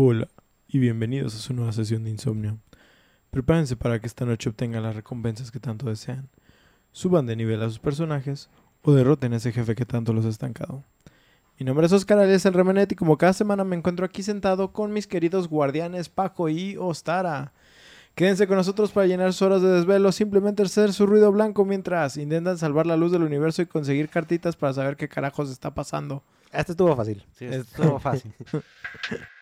Hola y bienvenidos a su nueva sesión de insomnio. Prepárense para que esta noche obtengan las recompensas que tanto desean. Suban de nivel a sus personajes o derroten a ese jefe que tanto los ha estancado. Mi nombre es Oscar Alias el Remenet y como cada semana me encuentro aquí sentado con mis queridos guardianes Paco y Ostara. Quédense con nosotros para llenar sus horas de desvelo, simplemente hacer su ruido blanco mientras intentan salvar la luz del universo y conseguir cartitas para saber qué carajos está pasando. Este estuvo fácil. Sí, estuvo fácil.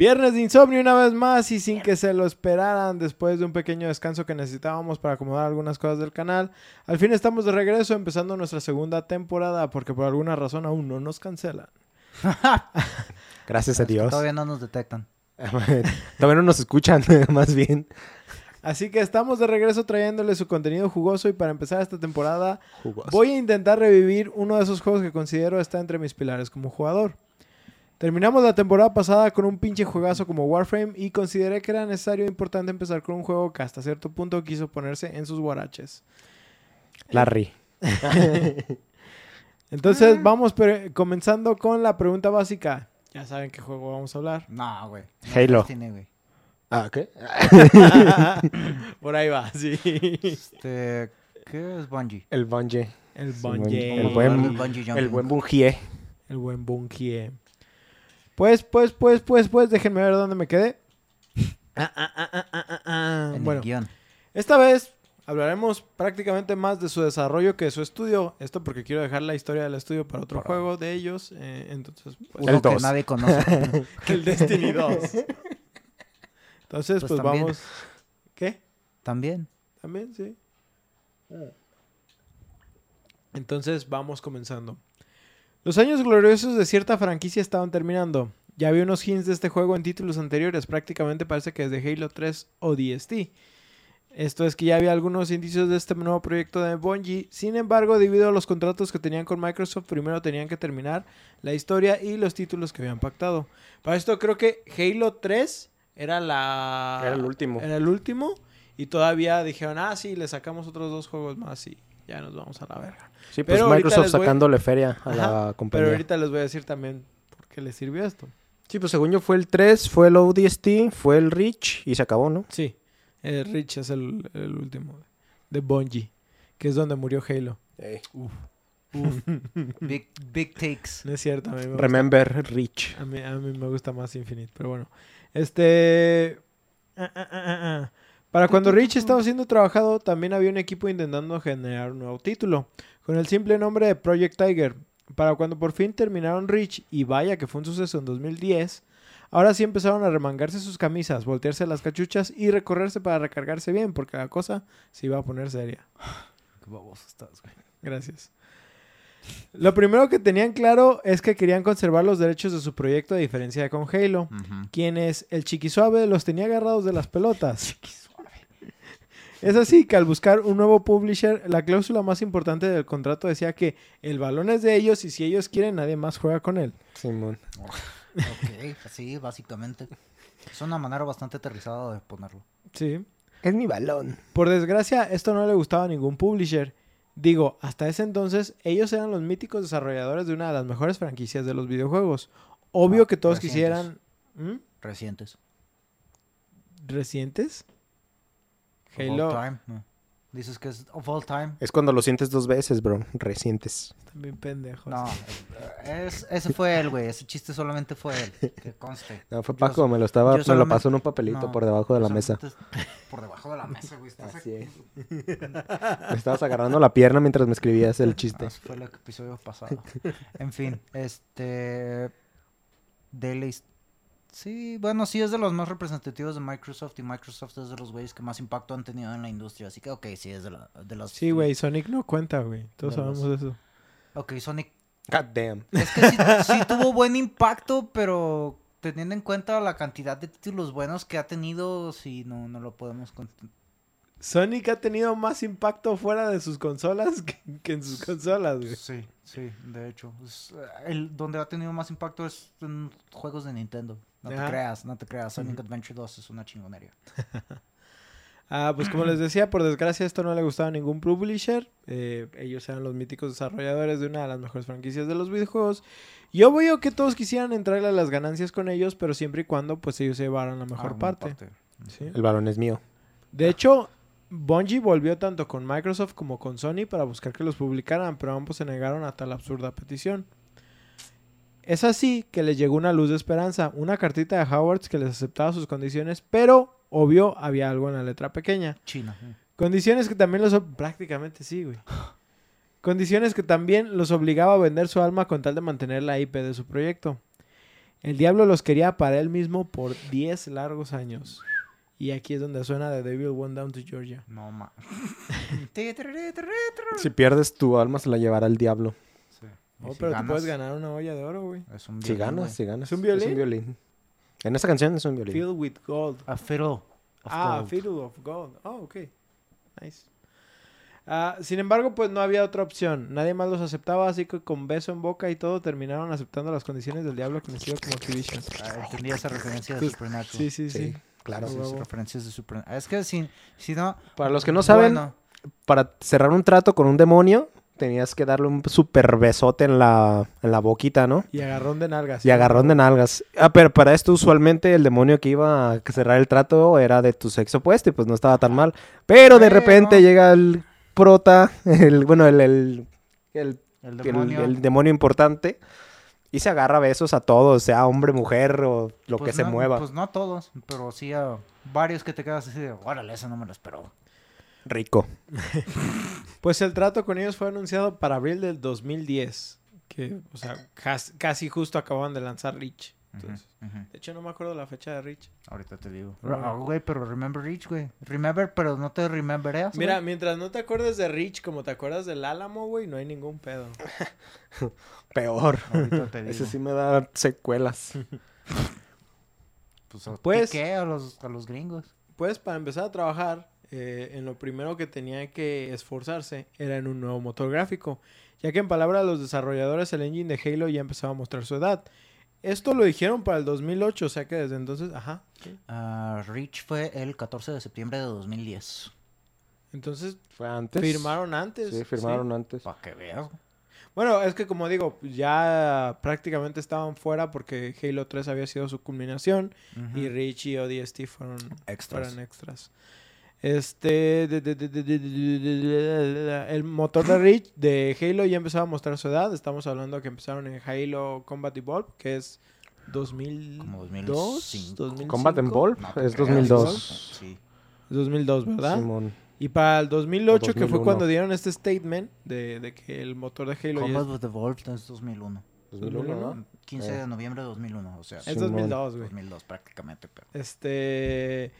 Viernes de insomnio una vez más y sin que se lo esperaran después de un pequeño descanso que necesitábamos para acomodar algunas cosas del canal. Al fin estamos de regreso empezando nuestra segunda temporada porque por alguna razón aún no nos cancelan. Gracias a Dios. Todavía no nos detectan. Todavía no nos escuchan, más bien. Así que estamos de regreso trayéndole su contenido jugoso y para empezar esta temporada Jugoso. voy a intentar revivir uno de esos juegos que considero está entre mis pilares como jugador. Terminamos la temporada pasada con un pinche juegazo como Warframe y consideré que era necesario e importante empezar con un juego que hasta cierto punto quiso ponerse en sus guaraches. Larry. Entonces Ah. vamos comenzando con la pregunta básica. Ya saben qué juego vamos a hablar. No, güey. No Halo. Güey. Ah, ¿qué? Por ahí va, sí. Este, ¿qué es Bungie? El Bungie. El Bungie. el buen- El Bungee jumping. El buen Bungie. El buen Bungie. Pues, pues, pues, pues, pues, déjenme ver dónde me quedé. Ah, ah, ah, ah, ah, ah, ah. En Bueno, el guion. esta vez hablaremos prácticamente más de su desarrollo que de su estudio. Esto porque quiero dejar la historia del estudio para otro juego de ellos. eh, entonces, pues, El que nadie conoce. el Destiny 2. Entonces, Pues pues, vamos. ¿Qué? También. También, sí. Entonces vamos comenzando. Los años gloriosos de cierta franquicia estaban terminando. Ya había unos hints de este juego en títulos anteriores, prácticamente parece que desde Halo 3 o DST. Esto es que ya había algunos indicios de este nuevo proyecto de Bungie. Sin embargo, debido a los contratos que tenían con Microsoft, primero tenían que terminar la historia y los títulos que habían pactado. Para esto creo que Halo 3 era la... Era el último. Era el último. Y todavía dijeron, ah, sí, le sacamos otros dos juegos más y ya nos vamos a la verga. Sí, pues Pero Microsoft les voy- sacándole feria a Ajá, la Pero compañía. ahorita les voy a decir también por qué le sirvió esto. Sí, pues según yo fue el 3, fue el ODST, fue el Reach y se acabó, ¿no? Sí, eh, Rich es el, el último de Bungie, que es donde murió Halo. Big, big takes. No es cierto, a mí me gusta, Remember Reach. a mí, a mí me gusta más Infinite, pero bueno. Este... ah, ah, ah, ah, ah. Para cuando Rich estaba siendo trabajado, también había un equipo intentando generar un nuevo título, con el simple nombre de Project Tiger. Para cuando por fin terminaron Rich, y vaya que fue un suceso en 2010, ahora sí empezaron a remangarse sus camisas, voltearse las cachuchas y recorrerse para recargarse bien, porque la cosa se iba a poner seria. Qué baboso estás, güey. Gracias. Lo primero que tenían claro es que querían conservar los derechos de su proyecto a diferencia de con Halo, quienes el chiquisuave los tenía agarrados de las pelotas. Es así que al buscar un nuevo publisher, la cláusula más importante del contrato decía que el balón es de ellos y si ellos quieren nadie más juega con él. Simón. Ok, sí, básicamente. Es una manera bastante aterrizada de ponerlo. Sí. Es mi balón. Por desgracia, esto no le gustaba a ningún publisher. Digo, hasta ese entonces, ellos eran los míticos desarrolladores de una de las mejores franquicias de los videojuegos. Obvio Ah, que todos recientes. quisieran... ¿Mm? Recientes. ¿Recientes? Of Halo. all time. no. Dices que es of all time. Es cuando lo sientes dos veces, bro. Recientes. Están bien pendejos. No, es, ese fue él, güey. Ese chiste solamente fue él. Que conste. No, fue Paco, me lo estaba, me lo pasó en un papelito no, por debajo de la mesa. es- Por debajo de la mesa, güey. Estás Así aquí. es. Me estabas agarrando la pierna mientras me escribías el chiste. Eso fue el episodio pasado. En fin, este. De la Sí, bueno, sí es de los más representativos de Microsoft y Microsoft es de los güeyes que más impacto han tenido en la industria. Así que, ok, sí es de, la, de las. Sí, güey, Sonic no cuenta, güey. Todos De los- sabemos eso. Ok, Sonic. God damn. Es que sí, sí tuvo buen impacto, pero teniendo en cuenta la cantidad de títulos buenos que ha tenido, sí, no, no lo podemos... Sonic ha tenido más impacto fuera de sus consolas que, que en sus consolas, güey. Sí, sí, de hecho. Es, el, donde ha tenido más impacto es en juegos de Nintendo. No Ajá. te creas, no te creas. Sonic Adventure 2 es una chingonería. Ah, pues como les decía, por desgracia esto no le gustaba a ningún publisher. Eh, ellos eran los míticos desarrolladores de una de las mejores franquicias de los videojuegos. Y obvio que todos quisieran entrarle a las ganancias con ellos, pero siempre y cuando pues ellos se llevaran la mejor Alguna parte. Sí. El balón es mío. De hecho, Bungie volvió tanto con Microsoft como con Sony para buscar que los publicaran, pero ambos se negaron a tal absurda petición. Es así que les llegó una luz de esperanza, una cartita de Howards que les aceptaba sus condiciones, pero obvio había algo en la letra pequeña. China. Condiciones que también los... Prácticamente sí, güey. Condiciones que también los obligaba a vender su alma con tal de mantener la IP de su proyecto. El diablo los quería para él mismo por 10 largos años. Y aquí es donde suena The Devil Went Down to Georgia. No, ma. Si pierdes tu alma, se la llevará el diablo. Oh, si pero tú ganas, puedes ganar una olla de oro, güey. Es un Si violín, ganas, güey. si ganas. ¿Es un violín? Es un violín. En esa canción es un violín. Filled with gold. A fiddle. of Ah, gold. Fiddle of Gold. Oh, ok. Nice. Ah, sin embargo, pues no había otra opción. Nadie más los aceptaba, así que con beso en boca y todo terminaron aceptando las condiciones del diablo conocido como Activision. Ah, entendí esa referencia de Pues, Supernatural. Sí, sí, Sí, sí. claro. Sí, referencias de Supernatural. Es que si, si no... Para los que no saben, bueno, para cerrar un trato con un demonio, tenías que darle un super besote en la, en la boquita, ¿no? Y agarrón de nalgas. Y agarrón de nalgas. Ah, pero para esto usualmente el demonio que iba a cerrar el trato era de tu sexo opuesto y pues no estaba tan mal. Pero de repente llega el prota, el, bueno, el, el, el, demonio... el demonio importante y se agarra a besos a todos, sea hombre, mujer o lo pues que se mueva. Pues no a todos, pero sí a varios que te quedas así de... Órale, eso no me lo esperó. Rico. Pues el trato con ellos fue anunciado para abril del 2010. Que, o sea, cas- casi justo acababan de lanzar. Entonces, ujú. De hecho, no me acuerdo la fecha de Reach. Ahorita te digo. Ah, güey, pero remember Rich, güey. Remember, pero no te remembereas, güey. Mira, mientras no te acuerdes de Reach como te acuerdas del Álamo, güey, no hay ningún pedo. Peor. Ahorita te digo. Ese sí me da secuelas. Pues, Pues- ¿qué a los, a los gringos? Pues para empezar a trabajar, eh, en lo primero que tenía que esforzarse era en un nuevo motor gráfico, ya que en palabras de los desarrolladores el engine de Halo ya empezaba a mostrar su edad. Esto lo dijeron para el 2008, o sea que desde entonces, ajá. ¿sí? Ah, Reach fue el 14 de septiembre de 2010. Entonces Fue antes. firmaron antes. Sí, firmaron sí. antes. Para que veas. Bueno, es que como digo, ya prácticamente estaban fuera porque Halo 3 había sido su culminación y Reach y ODST fueron Extras. fueron extras. Este. El motor de de Halo ya empezaba a mostrar su edad. Estamos hablando que empezaron en Halo Combat Evolved, que es 2000 Como 2005. Combat Evolved no, es 2002. Sí. 2002, ¿verdad? Simón. Y para el 2008, 2001. que fue cuando dieron este statement de, de que el motor de Halo. Combat Evolved es 2001. 2001. 15 eh. de noviembre de 2001, o sea. Es 2002, güey. 2002 prácticamente, pero. Este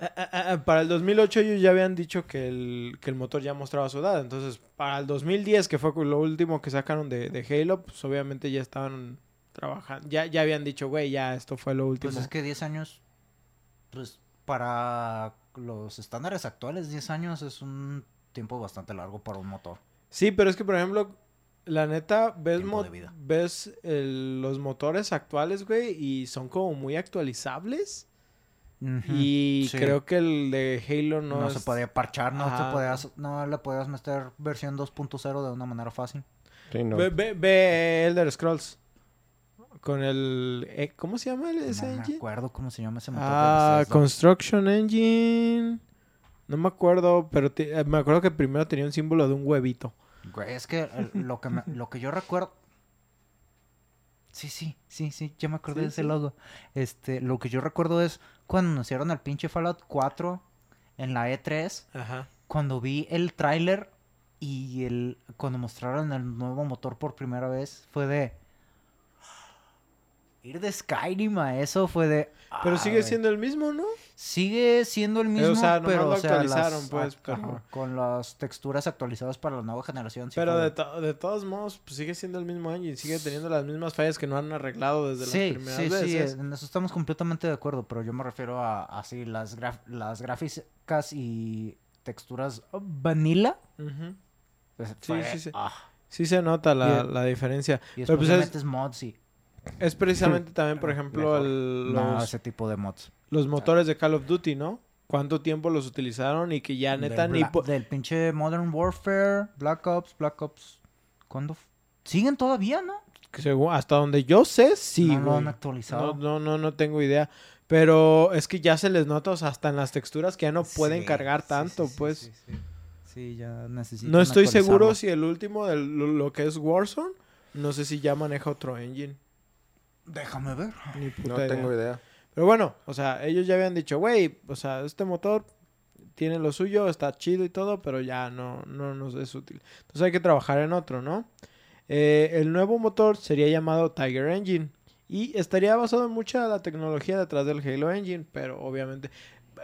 ah, ah, ah, para el 2008 ellos ya habían dicho que el, que el motor ya mostraba su edad. Entonces, para el 2010, que fue lo último que sacaron de, de Halo, pues obviamente ya estaban trabajando. Ya, ya habían dicho, güey, ya esto fue lo último. Pues es que 10 años, pues para los estándares actuales, 10 años es un tiempo bastante largo para un motor. Sí, pero es que, por ejemplo, la neta, ves, ves el- los motores actuales, güey, y son como muy actualizables. Y sí. creo que el de Halo no, No, es- se podía parchar, no, Ajá. te podías, no le podías meter versión 2.0 de una manera fácil. Sí, no. Ve, ve, ve Elder Scrolls. Con el... eh, ¿Cómo se llama el- ese no me engine? acuerdo cómo se llama ese motor. Ah, de. Construction Engine. No me acuerdo, pero eh, me acuerdo que primero tenía un símbolo de un huevito. Güey, es que el- lo que, me- lo que yo recuerdo... Sí, sí, sí, sí, ya me acordé Sí, de ese sí. logo. Este, lo que yo recuerdo es cuando anunciaron el pinche Fallout 4 en la E3, Ajá. cuando vi el tráiler y el cuando mostraron el nuevo motor por primera vez, fue de Ir de Skyrim a eso fue de... Pero sigue siendo el mismo, ¿no? Sigue siendo el mismo, o sea, pero lo o sea, actualizaron, las- pues, ajá, con las texturas actualizadas para la nueva generación. sí Pero de, to- de todos modos, pues sigue siendo el mismo engine, sigue teniendo las mismas fallas que no han arreglado desde Sí, las primeras sí, sí, veces. en eso estamos completamente de acuerdo, pero yo me refiero a así las, las gráficas y texturas vanilla. Pues, Sí, fue, sí, sí. ah, Sí se nota la, la diferencia. y Pero pues es- metes mods y... Es precisamente también, por ejemplo, el- No, los, ese tipo de mods. los motores de Call of Duty, ¿no? ¿Cuánto tiempo los utilizaron y que ya neta Del, ni... Del pinche Modern Warfare, Black Ops, Black Ops... ¿Cuándo? ¿Siguen todavía, no? según- hasta donde yo sé, sí, no lo güey. han actualizado. No, no, no, no tengo idea. Pero es que ya se les nota, o sea, hasta en las texturas que ya no pueden Sí, cargar tanto, sí, sí, pues. Sí, ya. No estoy seguro si el último de lo, lo que es Warzone, no sé si ya maneja otro engine. Déjame ver. Ni puta No idea. tengo idea. Pero bueno, o sea, ellos ya habían dicho, güey, o sea, este motor tiene lo suyo, está chido y todo, pero ya no, no nos es útil. Entonces hay que trabajar en otro, ¿no? Eh, el nuevo motor sería llamado Tiger Engine y estaría basado en mucha la tecnología detrás del Halo Engine, pero obviamente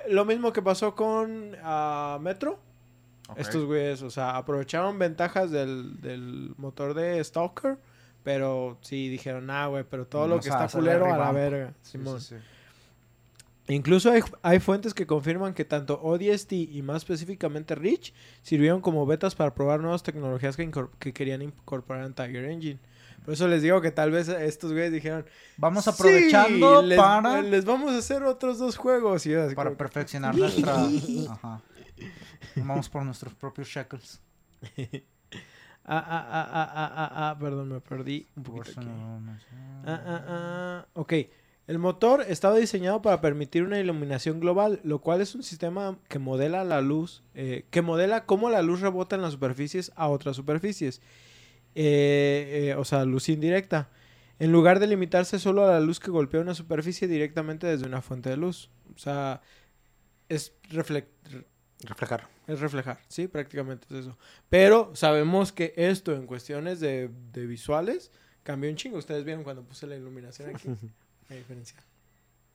lo mismo que pasó con ah, Metro. Estos güeyes, o sea, aprovecharon ventajas del, del motor de Stalker, pero sí dijeron, ah, güey, pero todo lo que a está culero a la revamp". verga. Sí, Simón. sí, sí. Incluso hay, hay fuentes que confirman que tanto ODST y más específicamente Reach sirvieron como betas para probar nuevas tecnologías que, querían incorporar en Tiger Engine. Por eso les digo que tal vez estos güeyes dijeron, Vamos "Sí, aprovechando les, para, les vamos a hacer otros dos juegos. Y para como perfeccionar nuestra. Ajá. Vamos por nuestros propios shekels. ah, ah, ah, ah, ah, ah, ah, perdón, me perdí un poquito aquí. Ah, ah, ah. Ok. El motor estaba diseñado para permitir una iluminación global, lo cual es un sistema que modela la luz, eh, que modela cómo la luz rebota en las superficies a otras superficies. Eh, eh, o sea, luz indirecta. En lugar de limitarse solo a la luz que golpea una superficie directamente desde una fuente de luz. O sea, es, reflec- Reflejar. es reflejar, sí, prácticamente es eso. Pero sabemos que esto en cuestiones de, de visuales cambió un chingo. Ustedes vieron cuando puse la iluminación aquí. La diferencia.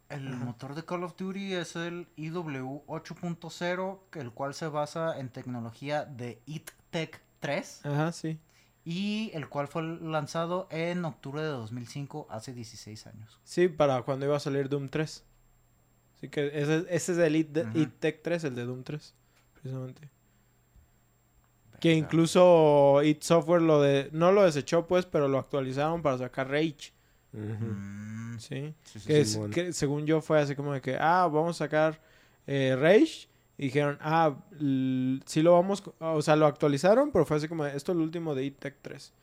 El motor de Call of Duty es el IW 8.0, que- el cual se basa en tecnología de ITTEC 3 Ajá, sí. y el cual fue lanzado en octubre de 2005, hace 16 años. Sí, para cuando iba a salir Doom 3. Así que ese, ese es el IT, Tech 3, el de Doom 3, precisamente. Que incluso IT Software lo de, no lo desechó pues, pero lo actualizaron para sacar Rage. Mm, Sí. sí, sí, Que, sí. es- que según yo fue así como de que, ah, vamos a sacar eh, Rage. Y dijeron, ah, sí lo vamos, o sea, lo actualizaron, pero fue así como, esto es lo último de IT Tech 3.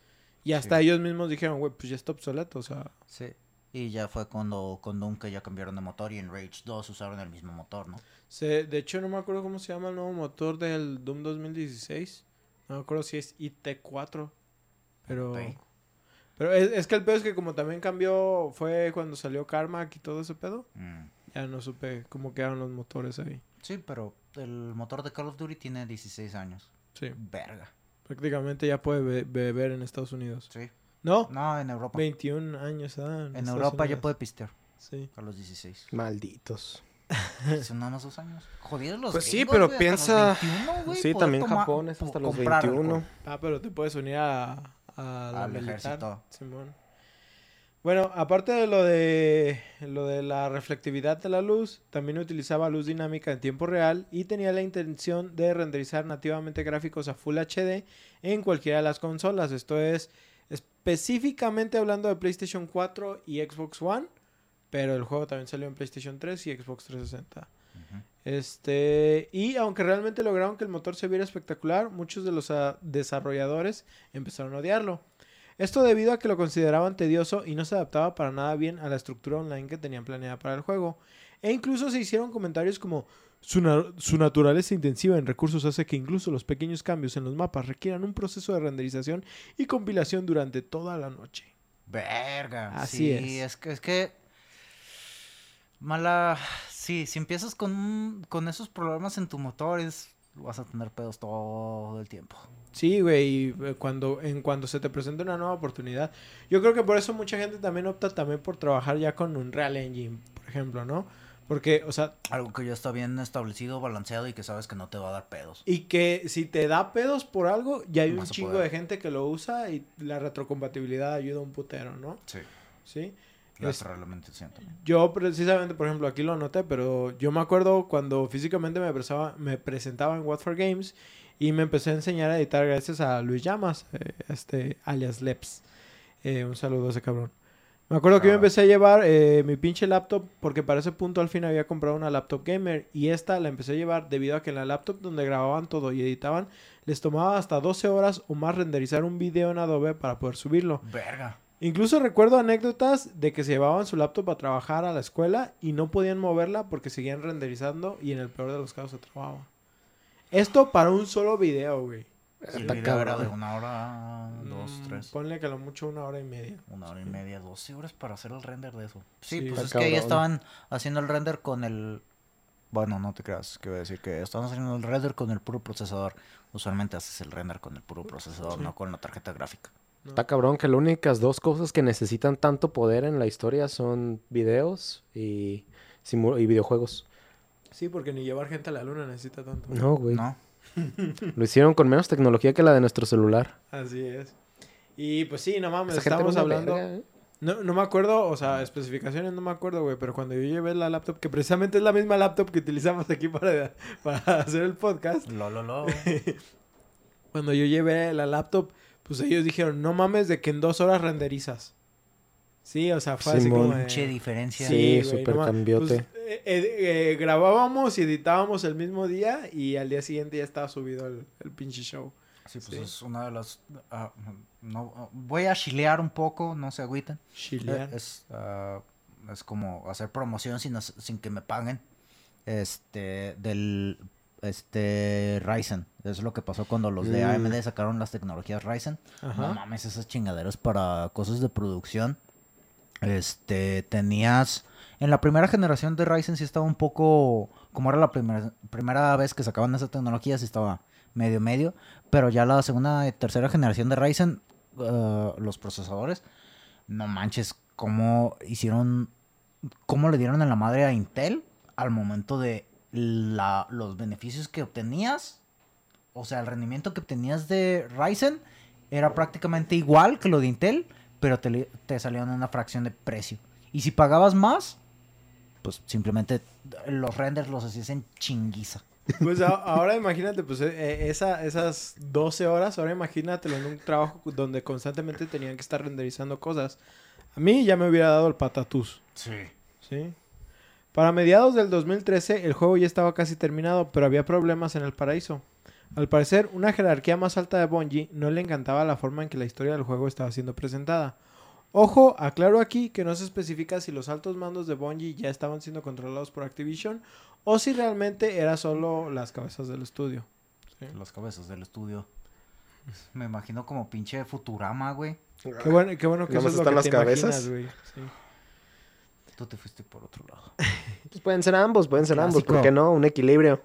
Y hasta Sí. ellos mismos dijeron, güey, pues ya está obsoleto, o sea, Sí. Y ya fue cuando con Doom que ya cambiaron de motor y en Rage 2 usaron el mismo motor, ¿no? Se, de hecho, no me acuerdo cómo se llama el nuevo motor del Doom 2016. No me acuerdo si es IT4. Pero. Pero es, es que el pedo es que, como también cambió, fue cuando salió Carmack y todo ese pedo. Mm. Ya no supe cómo quedaron los motores ahí. Sí, pero el motor de Call of Duty tiene 16 años. Sí. Verga. Prácticamente ya puede be- beber en Estados Unidos. Sí. ¿No? No, en Europa. 21 años. ah, en Europa ya puede pistear Sí. a los 16. Malditos. Son nada más dos años. Jodidos los Pues sí, pero hasta piensa- los 21, güey, Sí, también toma- Japón es hasta los comprar 21. alcohol. Ah, pero te puedes unir a, a la Al militar, ejército. Simón. Bueno, aparte de lo de lo de la reflectividad de la luz, también utilizaba luz dinámica en tiempo real y tenía la intención de renderizar nativamente gráficos a Full HD en cualquiera de las consolas. Esto es específicamente hablando de PlayStation 4 y Xbox One, pero el juego también salió en PlayStation 3 y Xbox 360. Ujú. Este, y aunque realmente lograron que el motor se viera espectacular, muchos de los ah, desarrolladores empezaron a odiarlo. Esto debido a que lo consideraban tedioso y no se adaptaba para nada bien a la estructura online que tenían planeada para el juego. E incluso se hicieron comentarios como su, na- su naturaleza intensiva en recursos hace que incluso los pequeños cambios en los mapas requieran un proceso de renderización y compilación durante toda la noche. Verga. Así sí, es. es que es que mala sí, si empiezas con esos problemas en tu motor es vas a tener pedos todo el tiempo. Sí, güey, y eh, cuando, en cuando se te presenta una nueva oportunidad. Yo creo que por eso mucha gente también opta también por trabajar ya con un Real Engine, por ejemplo, ¿no? Porque, o sea, Algo que ya está bien establecido, balanceado y que sabes que no te va a dar pedos. y que si te da pedos por algo, ya hay un Vas a chingo poder. de gente que lo usa y la retrocompatibilidad ayuda un putero, ¿no? Sí. Sí. La Es-. Yo precisamente, por ejemplo, aquí lo noté, pero yo me acuerdo cuando físicamente me, presaba- me presentaba en What for Games y me empecé a enseñar a editar gracias a Luis Llamas, eh, este alias Leps. Eh, un saludo a ese cabrón. Me acuerdo que yo Ah. empecé a llevar eh, mi pinche laptop porque para ese punto al fin había comprado una laptop gamer y esta la empecé a llevar debido a que en la laptop donde grababan todo y editaban les tomaba hasta 12 horas o más renderizar un video en Adobe para poder subirlo. Verga. Incluso recuerdo anécdotas de que se llevaban su laptop a trabajar a la escuela y no podían moverla porque seguían renderizando y en el peor de los casos se trababa. Esto para un solo video, güey. Sí, el Está video era de cabrón. una hora, dos, Mm, tres. Ponle que a lo mucho una hora y media. Una hora y media, 12 horas para hacer el render de eso. Sí, Sí. pues es que ahí cabrón. estaban haciendo el render con el... Bueno, no te creas, que voy a decir que estaban haciendo el render con el puro procesador. Usualmente haces el render con el puro procesador, Sí. no con la tarjeta gráfica. Está cabrón que las únicas dos cosas que necesitan tanto poder en la historia son videos y, y videojuegos. Sí, porque ni llevar gente a la luna necesita tanto. No, güey. ¿No? Lo hicieron con menos tecnología que la de nuestro celular. Así es. Y pues sí, no mames, Esa una hablando... verga, ¿eh? No, no me acuerdo, o sea, especificaciones no me acuerdo, güey, pero cuando yo llevé la laptop, que precisamente es la misma laptop que utilizamos aquí para, para hacer el podcast, Lo, lo, lo. cuando yo llevé la laptop, pues ellos dijeron, no mames de que en dos horas renderizas. Sí, o sea, fue así como de- Pinche diferencia. Sí, güey, súper cambiote. pues, eh, eh, eh, grabábamos y editábamos el mismo día y al día siguiente ya estaba subido el, el pinche show. Sí, pues Sí. es una de las... ah, no, voy a chilear un poco, no se agüiten. Chilear. Es, ah, es como hacer promoción sin, sin que me paguen. Este, del, este, Ryzen. Es lo que pasó cuando los de Mm. AMD sacaron las tecnologías Ryzen. Ajá. No mames, esas chingaderas para cosas de producción. Este, tenías... En la primera generación de Ryzen sí estaba un poco... Como era la primera, primera vez que sacaban esa tecnología, sí estaba medio medio. Pero ya la segunda y tercera generación de Ryzen, eh, los procesadores, no manches, cómo hicieron... Cómo le dieron en la madre a Intel al momento de la, los beneficios que obtenías. O sea, el rendimiento que obtenías de Ryzen era prácticamente igual que lo de Intel, pero te, te salía en una fracción de precio. Y si pagabas más, pues simplemente los renders los hacías en chinguiza. Pues a- ahora imagínate, pues eh, eh, esa, esas 12 horas, ahora imagínatelo en un trabajo donde constantemente tenían que estar renderizando cosas. A mí ya me hubiera dado el patatús. Sí. ¿sí? Para mediados del 2013 el juego ya estaba casi terminado, pero había problemas en el paraíso. Al parecer, una jerarquía más alta de Bungie no le encantaba la forma en que la historia del juego estaba siendo presentada. Ojo, aclaro aquí que no se especifica si los altos mandos de Bungie ya estaban siendo controlados por Activision o si realmente era solo las cabezas del estudio. ¿sí? Los cabezas del estudio. Me imagino como pinche Futurama, güey. Qué bueno, qué bueno que eso es lo están que las te cabezas. imaginas, güey. Sí. Tú te fuiste por otro lado. Pues pueden ser ambos, pueden ser ambos. ¿Por qué no? Un equilibrio.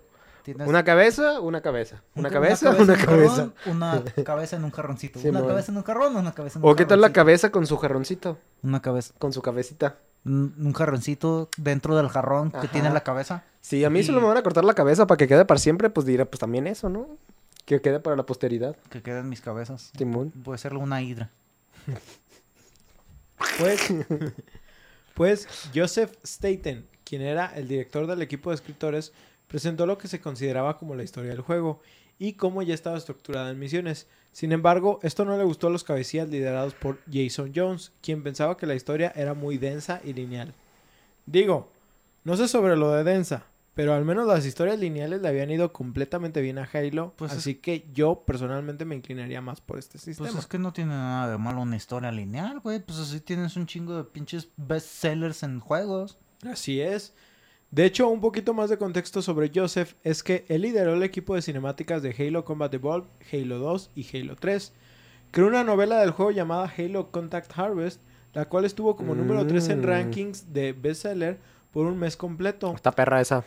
Tienes Una cabeza, una cabeza. Una un- cabeza, una un cabeza. jarrón, una cabeza en un jarroncito. Sí, una cabeza en un jarrón, una cabeza en un O qué tal la cabeza con su jarroncito, Una cabeza. con su cabecita. Un jarroncito dentro del jarrón que tiene la cabeza. Si a mí Y- solo me van a cortar la cabeza para que quede para siempre, pues diré, pues también eso, ¿no? Que quede para la posteridad. Que queda en mis cabezas. Timón. Puede ser una hidra. Pues, pues Joseph Staten, quien era el director del equipo de escritores, presentó lo que se consideraba como la historia del juego y cómo ya estaba estructurada en misiones. Sin embargo, esto no le gustó a los cabecillas liderados por Jason Jones, quien pensaba que la historia era muy densa y lineal. Digo, no sé sobre lo de densa, pero al menos las historias lineales le habían ido completamente bien a Halo, Pues es- así que yo personalmente me inclinaría más por este sistema. Pues es que no tiene nada de malo una historia lineal, güey. Pues así tienes un chingo de pinches bestsellers en juegos. Así es. De hecho, un poquito más de contexto sobre Joseph es que él lideró el equipo de cinemáticas de Halo Combat Evolved, Halo 2 y Halo 3. Creó una novela del juego llamada Halo Contact Harvest, la cual estuvo como número 3 en Mm. rankings de bestseller por un mes completo. Está perra esa.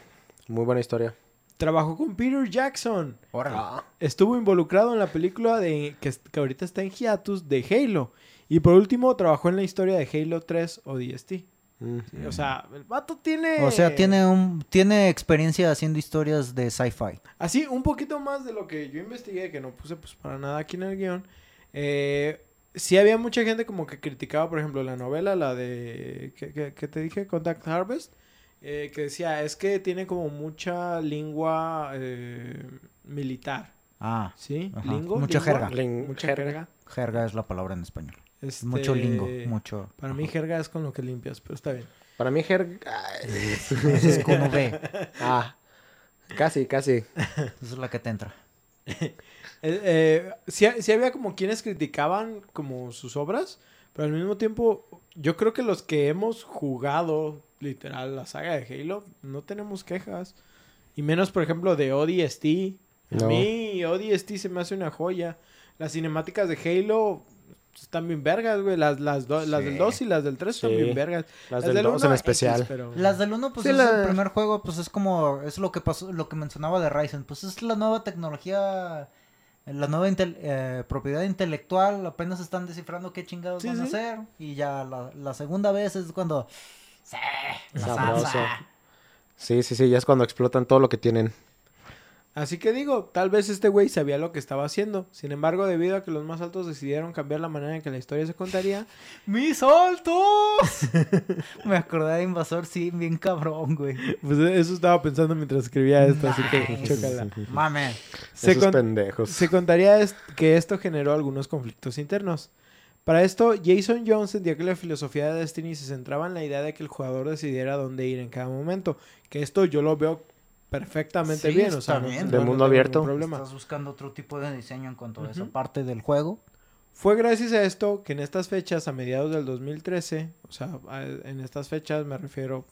Muy buena historia. trabajó con Peter Jackson. Órale. Ah, Estuvo involucrado en la película de que, que ahorita está en hiatus de Halo. Y por último, trabajó en la historia de Halo 3 o DST. Sí, O sea, el vato tiene... O sea, tiene un tiene experiencia haciendo historias de sci-fi. Así, un poquito más de lo que yo investigué, que no puse pues para nada aquí en el guion. Eh, sí había mucha gente como que criticaba, por ejemplo, la novela, la de... ¿Qué, qué- qué te dije? Contact Harvest. eh, que decía, es que tiene como mucha lengua eh, militar. Ah, ¿Sí? Ajá. ¿Lingo? Mucha ¿Lingua? jerga. Mucha jerga. jerga es la palabra en español. Este, Mucho lingo, mucho. Para mí jerga es con lo que limpias, pero está bien. Para mí, Esa es con V. Ah, casi, casi. Esa es la que te entra. Eh, eh, sí, sí había como quienes criticaban como sus obras, pero al mismo tiempo yo creo que los que hemos jugado literal la saga de Halo no tenemos quejas. Y menos, por ejemplo, de ODST. A No. mí ODST se me hace una joya. Las cinemáticas de Halo están bien vergas, güey. Las, las, do- las del Sí. 2 y las del 3 están Sí. bien vergas. Las del 2 uno, en X, especial. pero- Las del 1, pues Sí, es la- el primer juego, pues es como, es lo que pasó, lo que mencionaba de Ryzen, pues es la nueva tecnología, la nueva intel- eh, propiedad intelectual, apenas están descifrando qué chingados Sí, van a hacer, y ya la, la segunda vez es cuando, sí, la salsa. Sí, sí, sí, ya es cuando explotan todo lo que tienen. Así que digo, tal vez este güey sabía lo que estaba haciendo. Sin embargo, debido a que los más altos decidieron cambiar la manera en que la historia se contaría, ¡Mis altos! Me acordé de Invasor, sí, bien cabrón, güey. pues eso estaba pensando mientras escribía esto, así que chócala. Mame. Se, Esos con- pendejos. se contaría es- que esto generó algunos conflictos internos. Para esto, Jason Jones entendía que la filosofía de Destiny se centraba en la idea de que el jugador decidiera dónde ir en cada momento. Que esto yo lo veo perfectamente Sí, bien, o sea, no- bien. no- De no mundo abierto. problema. Estás buscando otro tipo de diseño en cuanto a esa parte del juego. Fue gracias a esto que en estas fechas, a mediados del 2013, o sea, a- en estas fechas me refiero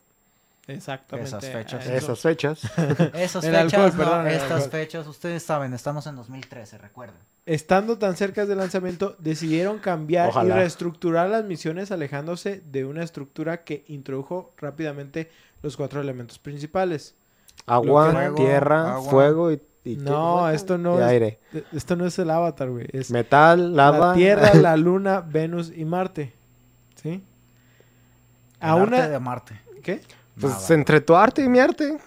exactamente Esas a fechas. eso. Esas fechas. Esas fechas, alcohol, no, perdón, estas fechas, ustedes saben, estamos en 2013, recuerden. Estando tan cerca del lanzamiento, decidieron cambiar Ojalá. y reestructurar las misiones alejándose de una estructura que introdujo rápidamente los cuatro elementos principales. Agua, Fuego, tierra, agua. fuego y... y- No, ¿qué? esto no Y es- aire. E- Esto no es el avatar, güey. Es Metal, lava... la Tierra, la Luna, Venus y Marte. ¿Sí? El A arte una... de Marte. ¿Qué? Pues Nada. entre tu arte y mi arte.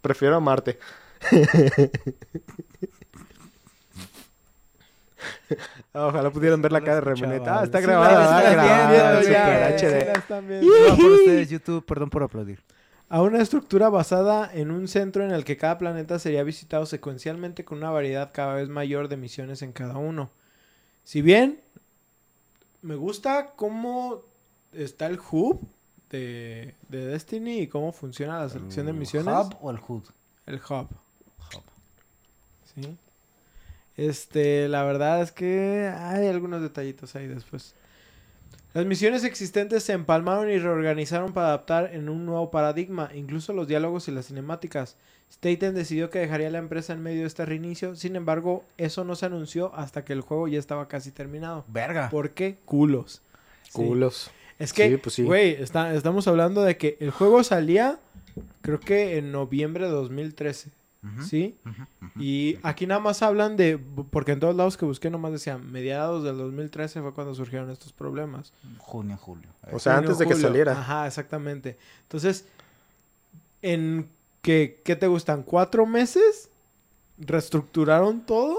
Prefiero a Marte. Ojalá pudieran ver la cara de Remuneta. Ah, está Sí, grabada, la está grabada. viendo super ya, HD. sí la están viendo. Perdón por ustedes, YouTube, perdón por aplaudir. a una estructura basada en un centro en el que cada planeta sería visitado secuencialmente con una variedad cada vez mayor de misiones en cada uno. Si bien me gusta cómo está el hub de, de Destiny y cómo funciona la selección de misiones. ¿Hub o el HUD? El hub. Sí. Este, la verdad es que hay algunos detallitos ahí después. Las misiones existentes se empalmaron y reorganizaron para adaptar en un nuevo paradigma, incluso los diálogos y las cinemáticas. Staten decidió que dejaría la empresa en medio de este reinicio, sin embargo, eso no se anunció hasta que el juego ya estaba casi terminado. Verga. ¿Por qué? Culos. Sí. Culos. Es que, Sí, pues sí. güey, está- estamos hablando de que el juego salía, creo que en noviembre de 2013, ¿sí? Y aquí nada más hablan de, porque en todos lados que busqué nomás decían, mediados del 2013 fue cuando surgieron estos problemas. Junio, julio. O sea, Junio, antes de que saliera. Ajá, exactamente. Entonces, en que, ¿qué te gustan? ¿Cuatro meses? ¿Reestructuraron todo?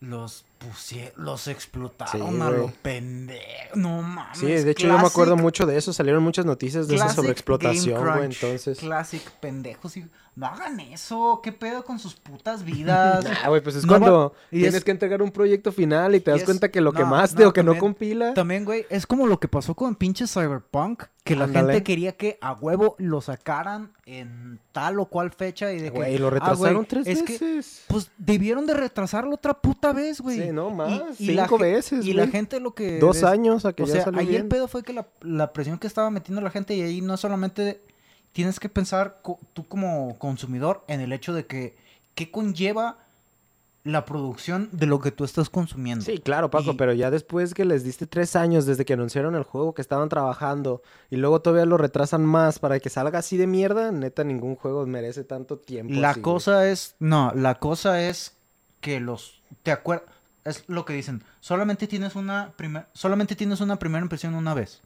Los pusieron, los explotaron Sí, a lo pendejo. No mames. Sí, de hecho yo me acuerdo mucho de eso. Salieron muchas noticias de esa classic sobreexplotación, Game güey. Entonces... Classic pendejos. y- No hagan eso. ¿Qué pedo con sus putas vidas? Nah, güey, pues es No cuando y tienes es- que entregar un proyecto final y te y das es- cuenta que lo no, quemaste no, o que no compila. También, güey, es como lo que pasó con pinche Cyberpunk, que la gente quería que a huevo lo sacaran en tal o cual fecha y de que... Lo ah, retrasaron güey, tres es que, veces. pues debieron de retrasarlo otra puta vez, güey. Sí, no, más, la cinco ge- veces, Y la güey. gente lo que... Dos años a que O ya sea, salió ahí bien. el pedo fue que la, la presión que estaba metiendo la gente y ahí no solamente tienes que pensar co- tú como consumidor en el hecho de que qué conlleva la producción de lo que tú estás consumiendo. Sí, claro, Paco, Y- pero ya después que les diste tres años desde que anunciaron el juego que estaban trabajando y luego todavía lo retrasan más para que salga así de mierda, neta, ningún juego merece tanto tiempo. La así, güey. cosa es, no, la cosa es que los, te acuerdas, es lo que dicen, solamente tienes una primer, solamente tienes una primera impresión una vez.